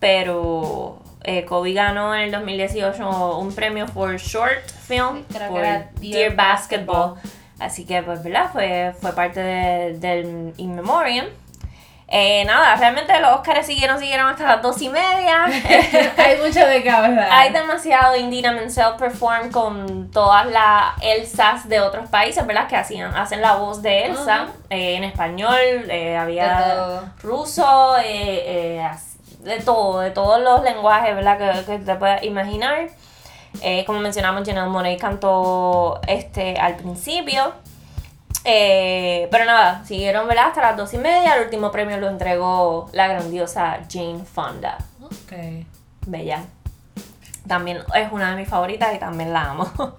pero eh, Kobe ganó en el 2018 un premio por short film Sí, por Dear, Dear Basketball. Basketball. Así que, pues, ¿verdad? Fue, fue parte de- del In Memoriam. Eh, nada, realmente los Oscars siguieron, siguieron hasta las dos y media. Hay mucho de qué hablar. Hay demasiado Indina Menzel perform con todas las Elsas de otros países, ¿verdad? Que hacían, hacen la voz de Elsa Ujú. eh, en español, eh, había ruso, eh, eh, de todo, de todos los lenguajes, ¿verdad? Que, que te puedas imaginar. Eh, como mencionamos, Janelle Monáe cantó este, al principio. Eh, pero nada, siguieron ¿verdad? hasta las dos y media. El último premio lo entregó la grandiosa Jane Fonda. Ok. Bella. También es una de mis favoritas y también la amo.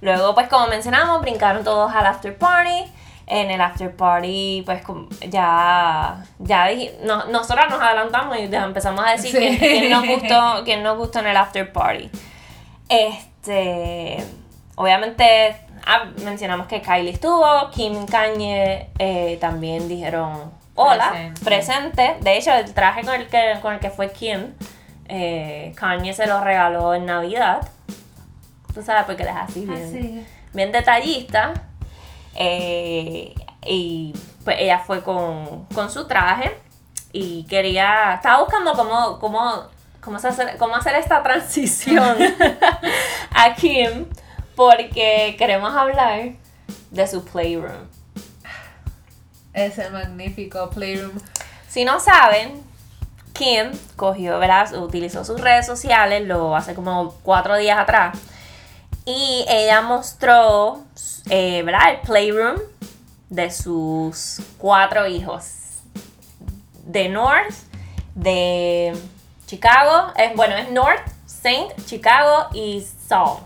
Luego, pues como mencionamos, brincaron todos al after party. En el after party, pues ya, ya dij- no, nosotras nos adelantamos y empezamos a decir Sí. quién, quién nos gustó, quién nos gustó en el after party. Este, obviamente, ah, mencionamos que Kylie estuvo, Kim Kanye eh, también dijeron hola, Presente. presente. De hecho, el traje con el que, con el que fue Kim, eh, Kanye se lo regaló en Navidad. Tú sabes, porque él es así bien, Así. bien detallista. Eh, y pues ella fue con, con su traje y quería, estaba buscando cómo, cómo, cómo, se hacer, cómo hacer esta transición a Kim porque queremos hablar de su playroom. Ese magnífico playroom. Si no saben, Kim cogió, ¿verdad? Utilizó sus redes sociales, lo hace como cuatro días atrás. Y ella mostró, eh, ¿verdad? El playroom de sus cuatro hijos. De North, de Chicago, es, bueno, es North, Saint, Chicago y Saul.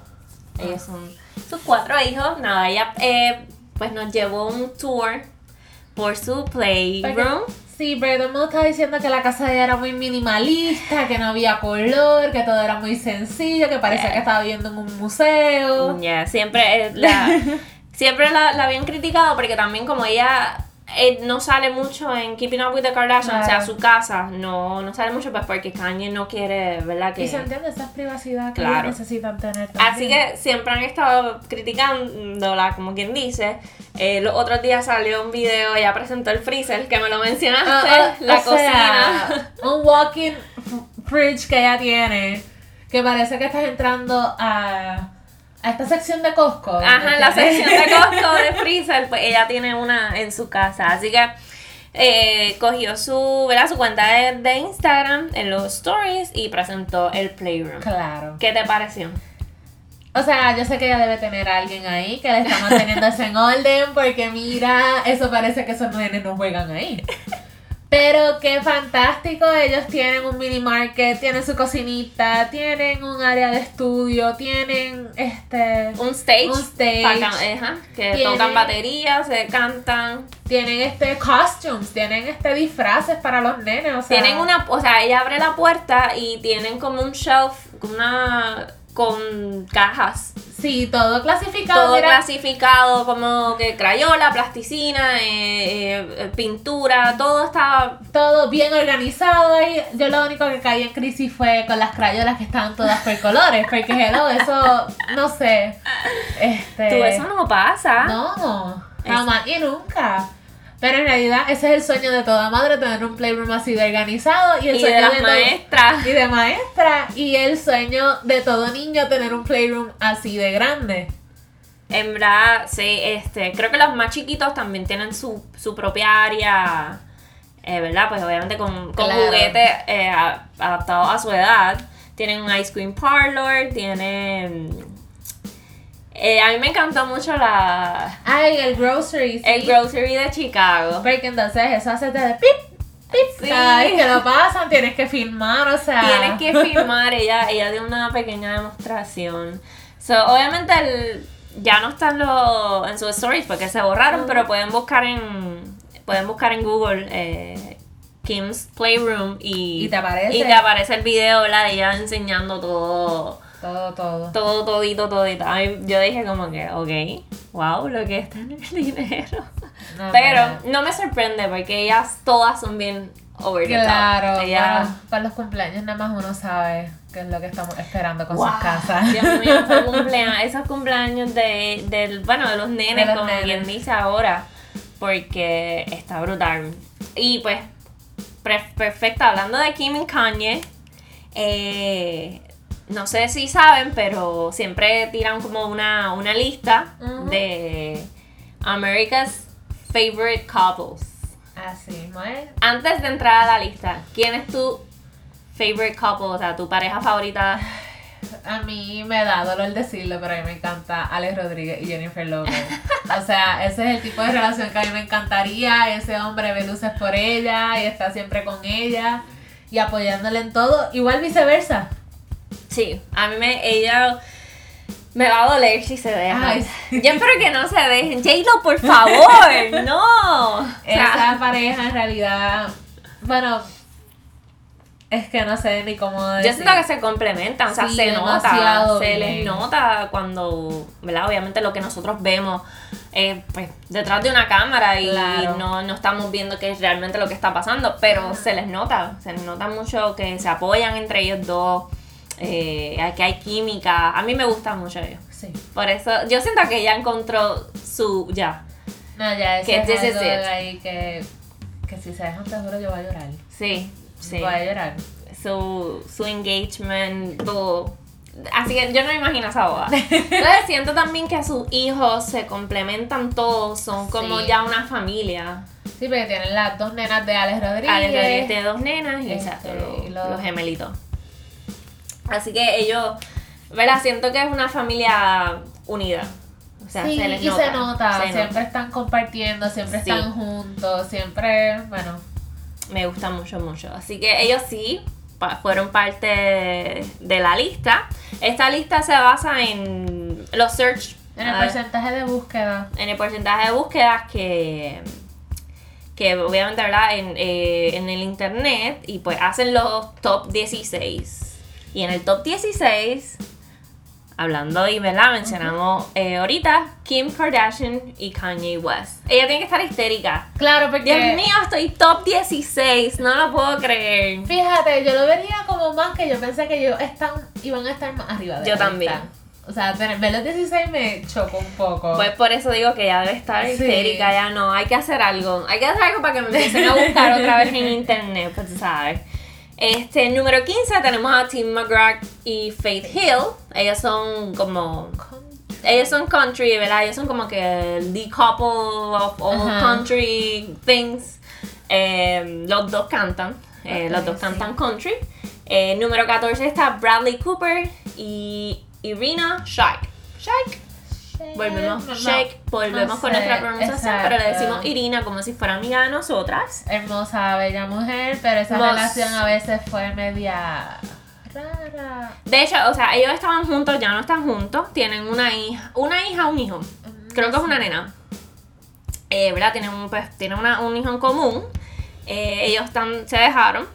Ellos son sus cuatro hijos. Nada, ella eh, pues nos llevó un tour por su playroom. Sí, pero todo el mundo estaba diciendo que la casa de ella era muy minimalista, que no había color, que todo era muy sencillo, que parecía que estaba viviendo en un museo. Ya, siempre eh, la, siempre la, la habían criticado porque también como ella eh, no sale mucho en Keeping Up with the Kardashians, o sea, Claro. su casa no, no sale mucho pues porque Kanye no quiere, ¿verdad? Que, Y se entiende esa es privacidad que Claro. necesitan tener Así también. que siempre han estado criticándola, como quien dice. Eh, los otros días salió un video, ella presentó el freezer, que me lo mencionaste, Ah, ah, la o sea, cocina. un walking fridge que ella tiene, que parece que estás entrando a, a esta sección de Costco. Ajá, la sección de Costco de freezer, pues ella tiene una en su casa. Así que eh, cogió su, ¿verdad? su cuenta de, de Instagram en los stories y presentó el Playroom. Claro. ¿Qué te pareció? O sea, yo sé que ella debe tener a alguien ahí que le está manteniendo eso en orden, porque mira, eso parece que esos nenes no juegan ahí. Pero qué fantástico, ellos tienen un mini market, tienen su cocinita, tienen un área de estudio, tienen este Un stage. Un stage. ajá, que tocan baterías, se cantan. tienen este costumes, tienen este disfraces para los nenes, o sea, Tienen una, o sea, ella abre la puerta y tienen como un shelf, una con cajas. Sí, todo clasificado, Todo clasificado como que crayola, plasticina, eh, eh, pintura, todo está todo bien organizado ahí. Yo lo único que caí en crisis fue con las crayolas que estaban todas por colores, porque hello, eso no sé. Este Tú, eso no pasa. No, Es- jamás y nunca. Pero en realidad ese es el sueño de toda madre, tener un playroom así de organizado y el y sueño de las maestras. y de maestra y el sueño de todo niño tener un playroom así de grande. En verdad, sí, este, creo que los más chiquitos también tienen su, su propia área, eh, ¿verdad? Pues obviamente con, con Claro. juguetes eh, adaptados a su edad. Tienen un ice cream parlor, tienen... eh, a mí me encantó mucho la, Ay, el grocery. sí. el grocery de Chicago. Porque entonces eso hace de pip, pip. Sí. Cada vez que lo pasan tienes que filmar, o sea. Tienes que filmar, ella, ella dio una pequeña demostración. So, obviamente el- ya no están los, en sus stories porque se borraron, pero pueden buscar en pueden buscar en Google eh, Kim's Playroom y, Y te aparece. y te aparece el video ¿verdad? de ella enseñando todo, Todo, todo. todo, todito, todito. A mí- yo dije como que, ok, wow, lo que está en el dinero. No, Pero no. no me sorprende porque ellas todas son bien over the top. Claro, para los cumpleaños nada más uno sabe qué es lo que estamos esperando con Wow, sus casas. Dios mío, esos cumpleaños, esos cumpleaños de, del, bueno, de los nenes, De los como quien dice ahora, porque está brutal. Y pues, perfecta. Hablando de Kim y Kanye, eh, no sé si saben, pero siempre tiran como una, una lista de America's Favorite Couples. Así, ¿no es? Antes de entrar a la lista, ¿quién es tu favorite couple? O sea, tu pareja favorita. A mí me da dolor decirlo, pero a mí me encanta Alex Rodríguez y Jennifer Lopez. O sea, ese es el tipo de relación que a mí me encantaría. Ese hombre ve luces por ella y está siempre con ella y apoyándole en todo. Igual viceversa. Sí, a mí me, ella me va a doler si se deja. Ay, sí. Yo espero que no se dejen. J-Lo, por favor, no. O sea, Esa pareja en realidad, bueno, es que no sé ni cómo yo siento que se complementan, o sea, se nota, se bien. les nota cuando, ¿verdad? Obviamente lo que nosotros vemos eh, pues, detrás de una cámara y Claro. no, no estamos viendo qué es realmente lo que está pasando, pero se les nota, se les nota mucho que se apoyan entre ellos dos, eh, que hay química, a mí me gustan mucho ellos. Sí. Por eso, yo siento que ella encontró su ya. No, ya, ese Que es algo ahí que, que si se dejan, te juro, yo voy a llorar. Sí, sí. Voy a llorar. Su, su engagement, todo. Así que yo no me imagino esa boda. Entonces siento también que sus hijos se complementan todos, son como Sí. ya una familia. Sí, porque tienen las dos nenas de Alex Rodríguez. Alex Rodríguez tiene dos nenas y Este, exacto, los- los gemelitos. Así que ellos, ¿verdad? Siento que es una familia unida. O sea, sí, se les y nota. se nota, se siempre nota. están compartiendo, siempre Sí. están juntos, siempre, bueno, Me gusta mucho, mucho. Así que ellos sí pa- fueron parte de la lista. Esta lista se basa en los search. en el ah, porcentaje de búsqueda. en el porcentaje de búsquedas que, que obviamente, ¿verdad? En, eh, en el internet y pues hacen los top 16. Y en el top 16, hablando y, ¿verdad? Mencionamos eh, ahorita Kim Kardashian y Kanye West. Ella tiene que estar histérica. Claro, porque Dios mío, estoy top 16, no lo puedo creer. fíjate, yo lo vería como más que yo pensé que ellos están, iban a estar más arriba de Yo la también. lista. O sea, ver los 16 me chocó un poco. Pues por eso digo que ya debe estar Sí. histérica, ya no, hay que hacer algo, hay que hacer algo para que me empiecen a buscar otra vez en internet, pues tú sabes. Este, número 15 tenemos a Tim McGrath y Faith Hill, ellos son como, ellos son country, ¿verdad? Ellos son como que el the couple of all Ajá. country things. Eh, los dos cantan, eh, los dos cantan country. Eh, número 14 está Bradley Cooper y Irina Shayk. Shayk. Volvemos, No, Shake, volvemos no con nuestra pronunciación, pero le decimos Irina como si fuera amiga de nosotras. Hermosa, bella mujer, pero esa relación a veces fue media rara. De hecho, o sea, ellos estaban juntos, ya no están juntos, tienen una hija, una hija, un hijo. Creo que es una nena. Eh, ¿Verdad? Tienen, un, pues, tienen una- un hijo en común. Eh, ellos están, se dejaron.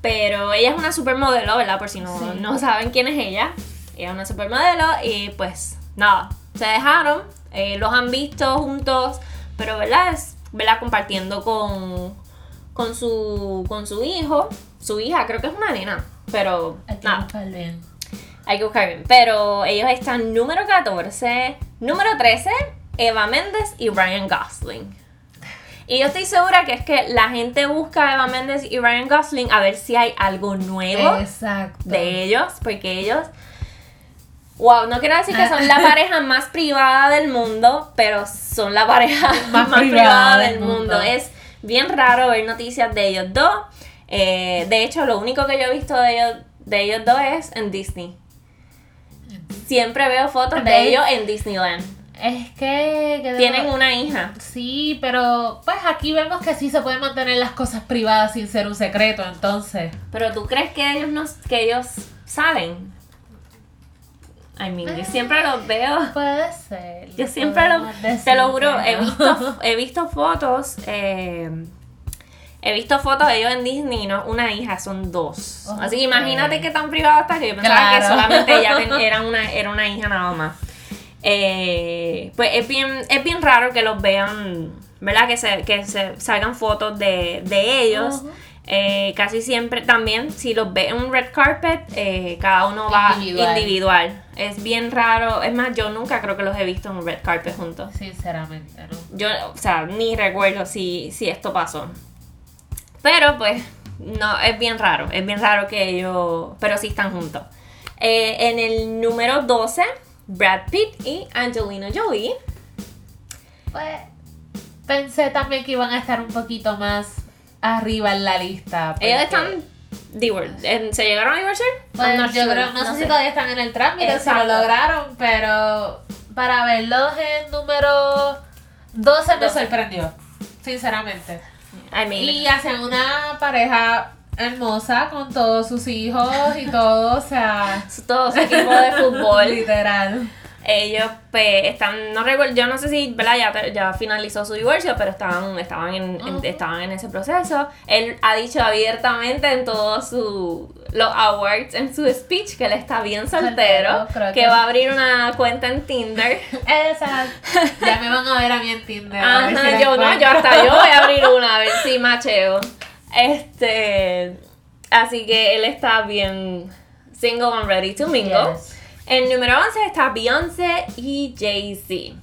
Pero ella es una supermodelo, ¿verdad? Por si no, Sí. no saben quién es ella. Ella es una supermodelo y pues nada, se dejaron. eh, los han visto juntos, pero ¿verdad? Es, ¿verdad? Compartiendo con, con, su, con su hijo. Su hija, creo que es una nena. Pero Hay que buscar bien. hay que buscar bien. Pero ellos están número 14, número 13, Eva Méndez y Ryan Gosling. Y yo estoy segura que es que la gente busca a Eva Méndez y Ryan Gosling a ver si hay algo nuevo Exacto. de ellos, porque ellos. Wow, no quiero decir que son la pareja más privada del mundo, pero son la pareja más, privada, del mundo. Es bien raro ver noticias de ellos dos. Eh, de hecho, lo único que yo he visto de ellos, de ellos dos es en Disney. Siempre veo fotos de ellos en Disneyland. Es que... que Tienen debo- una hija. Sí, pero pues aquí vemos que sí se pueden mantener las cosas privadas sin ser un secreto, entonces. Pero tú crees que ellos no, que ellos saben? I mean, yo siempre los veo. Puede ser. Yo siempre lo, podemos te lo juro, que he visto, he visto fotos, eh, he visto fotos de ellos en Disney, no una hija, son dos. Así que imagínate qué tan privado está que yo pensaba que Claro. solamente ella era una, era una hija nada más. Eh, pues es bien, es bien raro que los vean, ¿verdad? Que se, que se salgan fotos de, de ellos. Ujú. Eh, casi siempre, también, si los ve en un red carpet, eh, cada uno va Individual. individual. Es bien raro. Es más, yo nunca creo que los he visto en un red carpet juntos. Sinceramente, ¿no? Yo, o sea, ni recuerdo si, si esto pasó. Pero pues, no, es bien raro. Es bien raro que ellos. Pero sí están juntos. Eh, en el número 12, Brad Pitt y Angelina Jolie. Pues pensé también que iban a estar un poquito más arriba en la lista. Ellos porque- están. divor- en- ¿Se llegaron a divorciar? Pues, yo sure, creo, no, sé si todavía están en el trámite, si lo lograron, pero para verlos en número 12 me 12. sorprendió, sinceramente. I mean, Y hacen una pareja hermosa con todos sus hijos y todo, o sea, todo su equipo de fútbol. literal. Ellos pues están, no recuerdo, yo no sé si ¿verdad? Ya, ya finalizó su divorcio, pero estaban, estaban, en, en- estaban en ese proceso. Él ha dicho abiertamente en todos los awards, en su speech, que él está bien soltero, que que- va a abrir una cuenta en Tinder. Esa, ya me van a ver a mí en Tinder. a ver si Ajá, yo no, yo hasta yo voy a abrir una, a ver si macheo. Este, así que él está bien single and ready to mingle. Yes. En número 11 está Beyoncé y Jay-Z.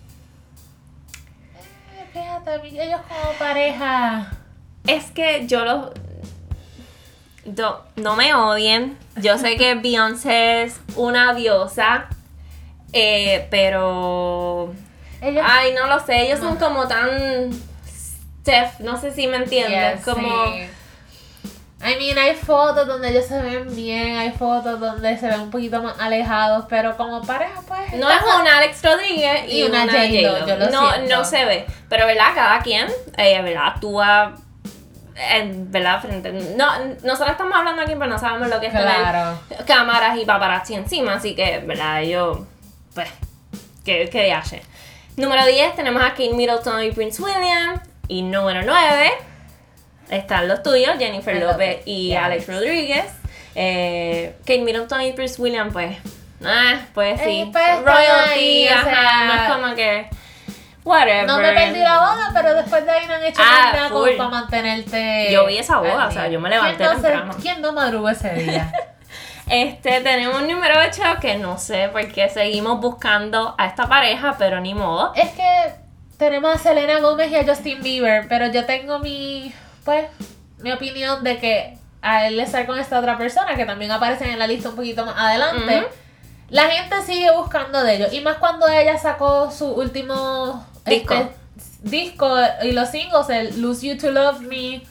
Fíjate, ellos como pareja. Es que yo los. do- no me odien. Yo sé que Beyoncé es una diosa. eh, pero. Ellos Ay, no lo sé. Ellos son como tan. Steph, no sé si me entiendes. Como. sí. I mean, hay fotos donde ellos se ven bien, hay fotos donde se ven un poquito más alejados, pero como pareja, pues. No es una Alex Rodríguez y, Y una una, J-Lo, J-Lo. yo lo no, siento. no se ve. Pero, ¿verdad? Cada quien, eh, ¿verdad? Actúa. En, ¿Verdad? Frente. No, nosotros estamos hablando aquí, pero no sabemos lo que es Claro. tener cámaras y paparazzi encima. Así que, ¿verdad? Yo. Pues. Que, que hace. Número 10 tenemos a Kate Middleton y Prince William. Y número 9 están los tuyos, Jennifer López, y. Alex Rodríguez. Eh, Kate Middleton y Prince William, pues. Ah, pues sí. Pues, Royalty, ahí, o ajá, sea, no es como que. Whatever. No me perdí la boda, pero después de ahí no han hecho Ah, nada como para mantenerte. Yo vi esa boda, o sea, yo me levanté ¿Quién no, temprano. ¿Quién no madrugó ese día? Este, tenemos un número 8 que no sé por qué seguimos buscando a esta pareja, pero ni modo. es que tenemos a Selena Gómez y a Justin Bieber, pero yo tengo mi, pues, mi opinión de que a él estar con esta otra persona, que también aparecen en la lista un poquito más adelante, la gente sigue buscando de ellos. Y más cuando ella sacó su último Disco. este, disco y los singles, el Lose You to Love Me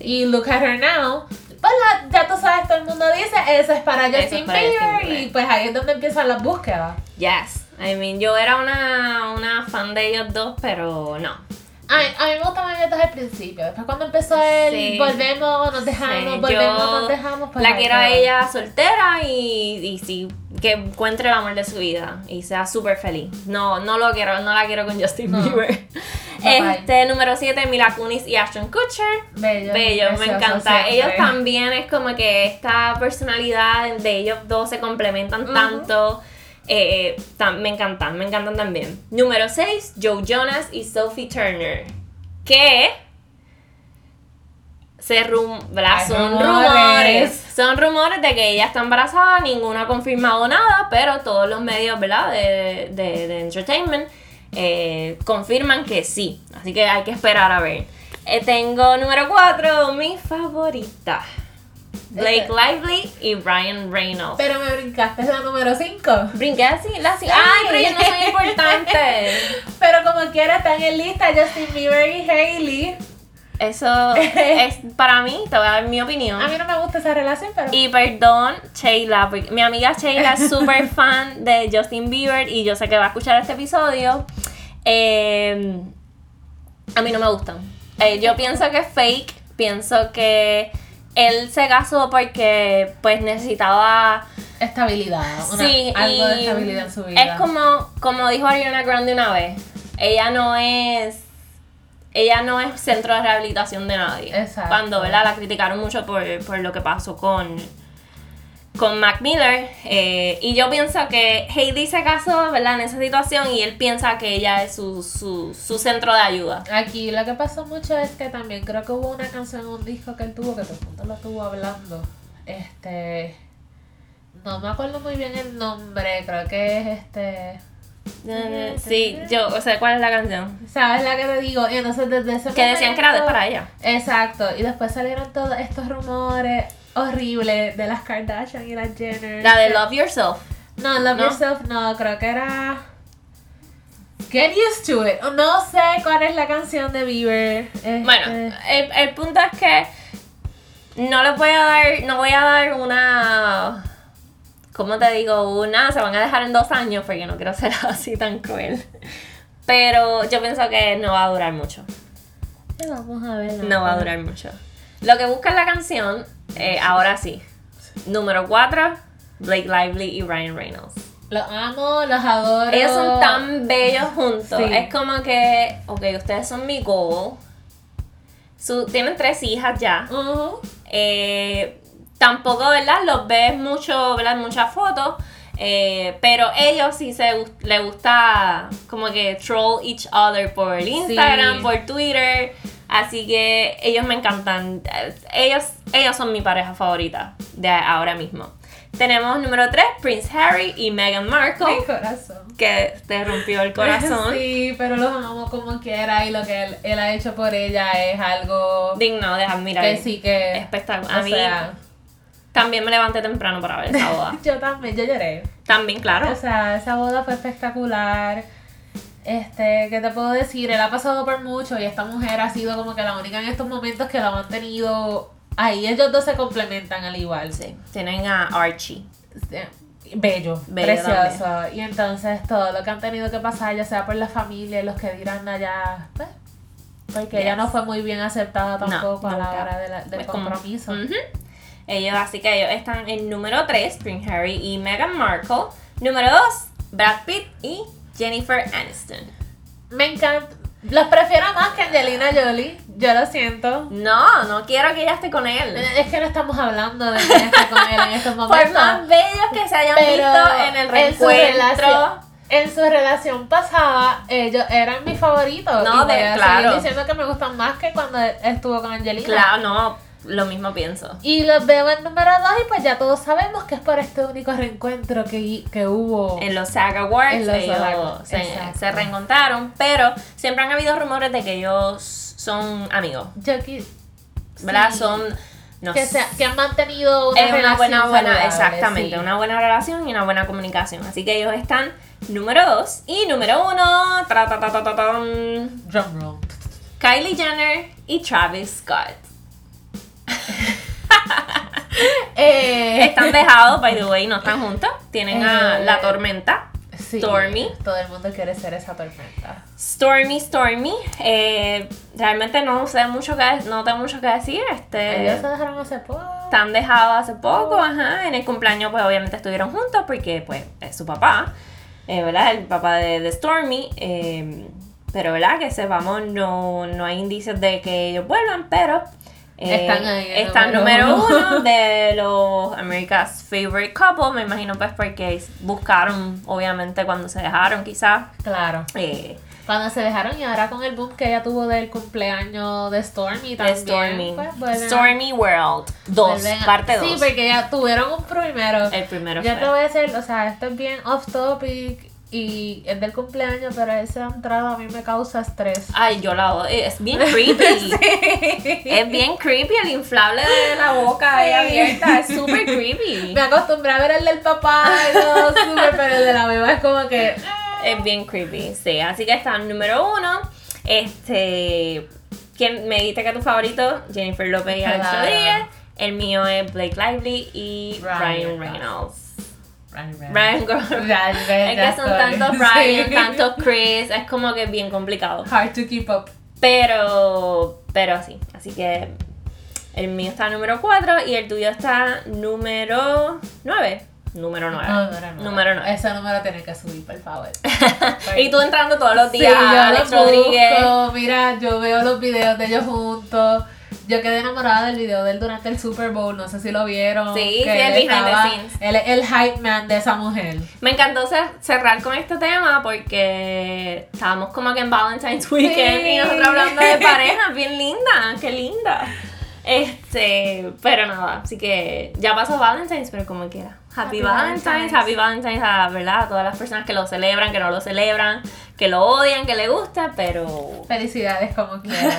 y Look at Her Now. Pues la- ya tú sabes, todo el mundo dice, eso es para Justin. Bieber. Y pues ahí es donde empiezan las búsquedas. Yes. I mean, yo era una, una fan de ellos dos, pero no. A, a mí me gustaban ellos desde el principio. Después cuando empezó el Sí. volvemos, nos dejamos, Sí, volvemos, yo nos dejamos. Pues la quiero a ella soltera y, y sí, que encuentre el amor de su vida y sea súper feliz. No, no lo quiero, no la quiero con Justin No. Bieber. Bye, bye. Este, número 7, Mila Kunis y Ashton Kutcher. Bello, Bello, me encanta. siempre. Ellos también es como que esta personalidad de ellos dos se complementan tanto. Eh, tam- me encantan, me encantan también. Número 6, Joe Jonas y Sophie Turner. Que se rum. Hay son rumores. rumores. Son rumores de que ella está embarazada, ninguno ha confirmado nada, pero todos los medios, ¿verdad? De, de, de entertainment eh, confirman que sí. Así que hay que esperar a ver. Eh, tengo número 4, mi favorita. Blake. Lively y Ryan Reynolds. Pero me brincaste es la número 5. Brinqué así, la así. Ay, pero yo no soy importante. Pero como quiera están en lista Justin Bieber y Hailey. Eso es para mí, te voy a dar mi opinión. A mí no me gusta esa relación, pero. Y perdón, Sheila, porque mi amiga Sheila es súper fan de Justin Bieber y yo sé que va a escuchar este episodio. Eh, a mí no me gustan. Eh, yo pienso que es fake, pienso que él se casó porque pues necesitaba Estabilidad. Una, sí, algo de estabilidad en su vida. Es como, como dijo Ariana Grande una vez. Ella no es. Ella no es centro de rehabilitación de nadie. Exacto. Cuando ¿verdad? la criticaron mucho por, por lo que pasó con. Con Mac Miller. eh, y yo pienso que Heidi se casó ¿verdad? en esa situación y él piensa que ella es su, su, su centro de ayuda. Aquí lo que pasó mucho es que también creo que hubo una canción, un disco que él tuvo, que todo el mundo lo estuvo hablando. Este. No me acuerdo muy bien el nombre, creo que es este. Sí, yo, o sea, ¿cuál es la canción? ¿Sabes la que te digo? Y entonces desde ese Que decían que era de para ella. Exacto, y después salieron todos estos rumores horribles de las Kardashian y las Jenner. La de Love Yourself. No, Love ¿No? Yourself no, creo que era Get Used to It. No sé cuál es la canción de Bieber. Este, Bueno, el, el punto es que no les voy a dar, no voy a dar una, ¿cómo te digo? Una, se van a dejar en dos años porque no quiero ser así tan cruel. Pero yo pienso que no va a durar mucho. vamos a ver. No va a durar mucho. Lo que busca en la canción, eh, ahora sí. Número 4, Blake Lively y Ryan Reynolds. Los amo, los adoro. Ellos son tan bellos juntos. Sí. Es como que, ok, ustedes son mi goal. Su, tienen tres hijas ya. Eh, tampoco, ¿verdad? Los ves mucho, ¿verdad? Muchas fotos. eh, pero ellos sí se les gusta como que troll each other por Instagram, Sí. por Twitter. Así que ellos me encantan. Ellos, ellos son mi pareja favorita de ahora mismo. Tenemos número 3, Prince Harry y Meghan Markle, Mi corazón. que te rompió el corazón. Sí, pero los amo como quiera y lo que él, él ha hecho por ella es algo Digno de admirar. que sí que... Espectacular. A mí sea, también me levanté temprano para ver esa boda. yo también, yo lloré. también, claro. O sea, esa boda fue espectacular. Este, ¿qué te puedo decir? Él ha pasado por mucho y esta mujer ha sido como que la única en estos momentos que lo ha mantenido ahí. Ellos dos se complementan al igual. Sí, tienen a Archie. Este, Bello, Bello precioso. Y entonces todo lo que han tenido que pasar, ya sea por la familia, los que dirán allá, pues, porque ella Yes. no fue muy bien aceptada No, tampoco a la hora de la- del Es como- compromiso. Ujú. Ellos, así que ellos están en número 3, Prince Harry y Meghan Markle. Número 2, Brad Pitt y Jennifer Aniston. Me encanta. Los prefiero más que Angelina Jolie. Yo lo siento. No, no quiero que ella esté con él. Es que no estamos hablando de quién está con él en estos Por momentos. más bellos que se hayan pero visto en el en su reencuentro. relación- En su relación pasada, ellos eran mis favoritos. No, y voy de- a claro. diciendo que me gustan más que cuando estuvo con Angelina. Claro, no, lo mismo pienso. Y los veo en número 2 y pues ya todos sabemos que es por este único reencuentro que, que hubo. En los SAG Awards En los ellos Awards, se, se reencontraron, pero siempre han habido rumores de que ellos son amigos, Yo qui- ¿verdad? sí, Son, no que, sé, se- que han mantenido una es una relación buena, exactamente, sí. una buena relación y una buena comunicación. Así que ellos están número 2 y número 1, Drum roll. Kylie Jenner y Travis Scott. Eh, Están dejados, by the way, no están juntos. Tienen a Eh, la tormenta. sí, Stormy. Todo el mundo quiere ser esa tormenta. Stormy, Stormy. Eh, realmente no sé mucho que no tengo mucho que decir. Este, Ellos se dejaron hace poco. están dejados hace poco, ajá. En el cumpleaños, pues obviamente estuvieron juntos porque, pues, es su papá, eh, ¿verdad? El papá de, de Stormy. eh, pero, ¿verdad? Que sepamos, no, no hay indicios de que ellos vuelvan, pero. Eh, Están ahí, el Están número uno. uno de los America's Favorite Couple. Me imagino, pues, porque buscaron, obviamente, cuando se dejaron, quizás. Claro. Eh, Cuando se dejaron y ahora con el boom que ella tuvo del cumpleaños de Stormy también. Stormy. pues, Stormy World 2, vuelven a- parte 2. Sí, porque ya tuvieron un primero. El primero Ya fue. te voy a decir, o sea, esto es bien off topic y es del cumpleaños, pero esa entrada a mí me causa estrés. Ay, yo la odio. Es bien creepy. Es bien creepy el inflable de la boca ahí Sí. abierta. Es súper creepy. Me acostumbré a ver el del papá y todo súper, pero el de la beba es como que... eh, Es bien creepy, sí. Así que está número uno. Este. ¿Quién me dijiste que tu favorito? Jennifer López y Alex. Rodríguez. El mío es Blake Lively y Ryan Ryan Reynolds. Ryan Ryan Reynolds. Ryan Es que son tantos Sí. Ryan, tantos Chris. Es como que bien complicado. Hard to keep up. Pero, pero sí, así que el mío está número 4 y el tuyo está número 9. Número 9. Número nueve. Número 9. Ese número tiene que subir, por favor. y tú entrando todos los Sí, días yo Alex los Rodríguez. busco, Mira, yo veo los videos de ellos juntos. Yo quedé enamorada del video de él durante el Super Bowl, no sé si lo vieron. Sí, que sí, el estaba- scenes. Él es el hype man de esa mujer. Me encantó cer- cerrar con este tema porque estábamos como que en Valentine's Weekend Sí. y nosotros hablando de parejas, bien linda, qué linda. Este, pero nada, así que ya pasó Valentine's, pero como quiera. Happy, Happy Valentine's, Valentine's. Happy Valentine's a, ¿verdad? a todas las personas que lo celebran, que no lo celebran, que lo odian, que le gusta, pero... Felicidades como quieran.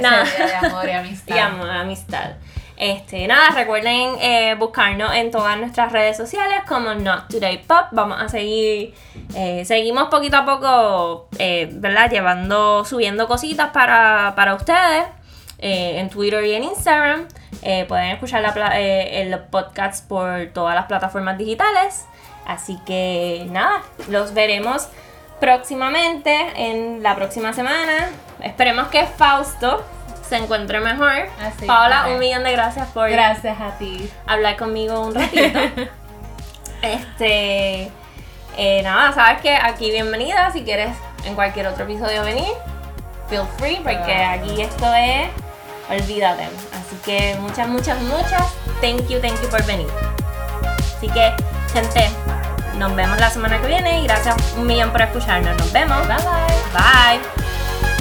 Nada. día de amor y amistad. Y amor, amistad. Este, nada, recuerden eh, buscarnos en todas nuestras redes sociales como Not Today Pop. Vamos a seguir, eh, seguimos poquito a poco, eh, ¿verdad? Llevando, subiendo cositas para, para ustedes eh, en Twitter y en Instagram. Eh, pueden escuchar la eh, el podcast por todas las plataformas digitales. Así que nada, los veremos próximamente en la próxima semana. Esperemos que Fausto se encuentre mejor. Así, Paola, ok. un millón de gracias por Gracias a ti. hablar conmigo un ratito. este, eh, nada, sabes que aquí bienvenida. Si quieres en cualquier otro episodio venir, feel free, porque aquí esto es, olvídate. Así que muchas, muchas, muchas, thank you, thank you por venir. Así que, gente, nos vemos la semana que viene y gracias un millón por escucharnos. Nos vemos. Bye bye. Bye.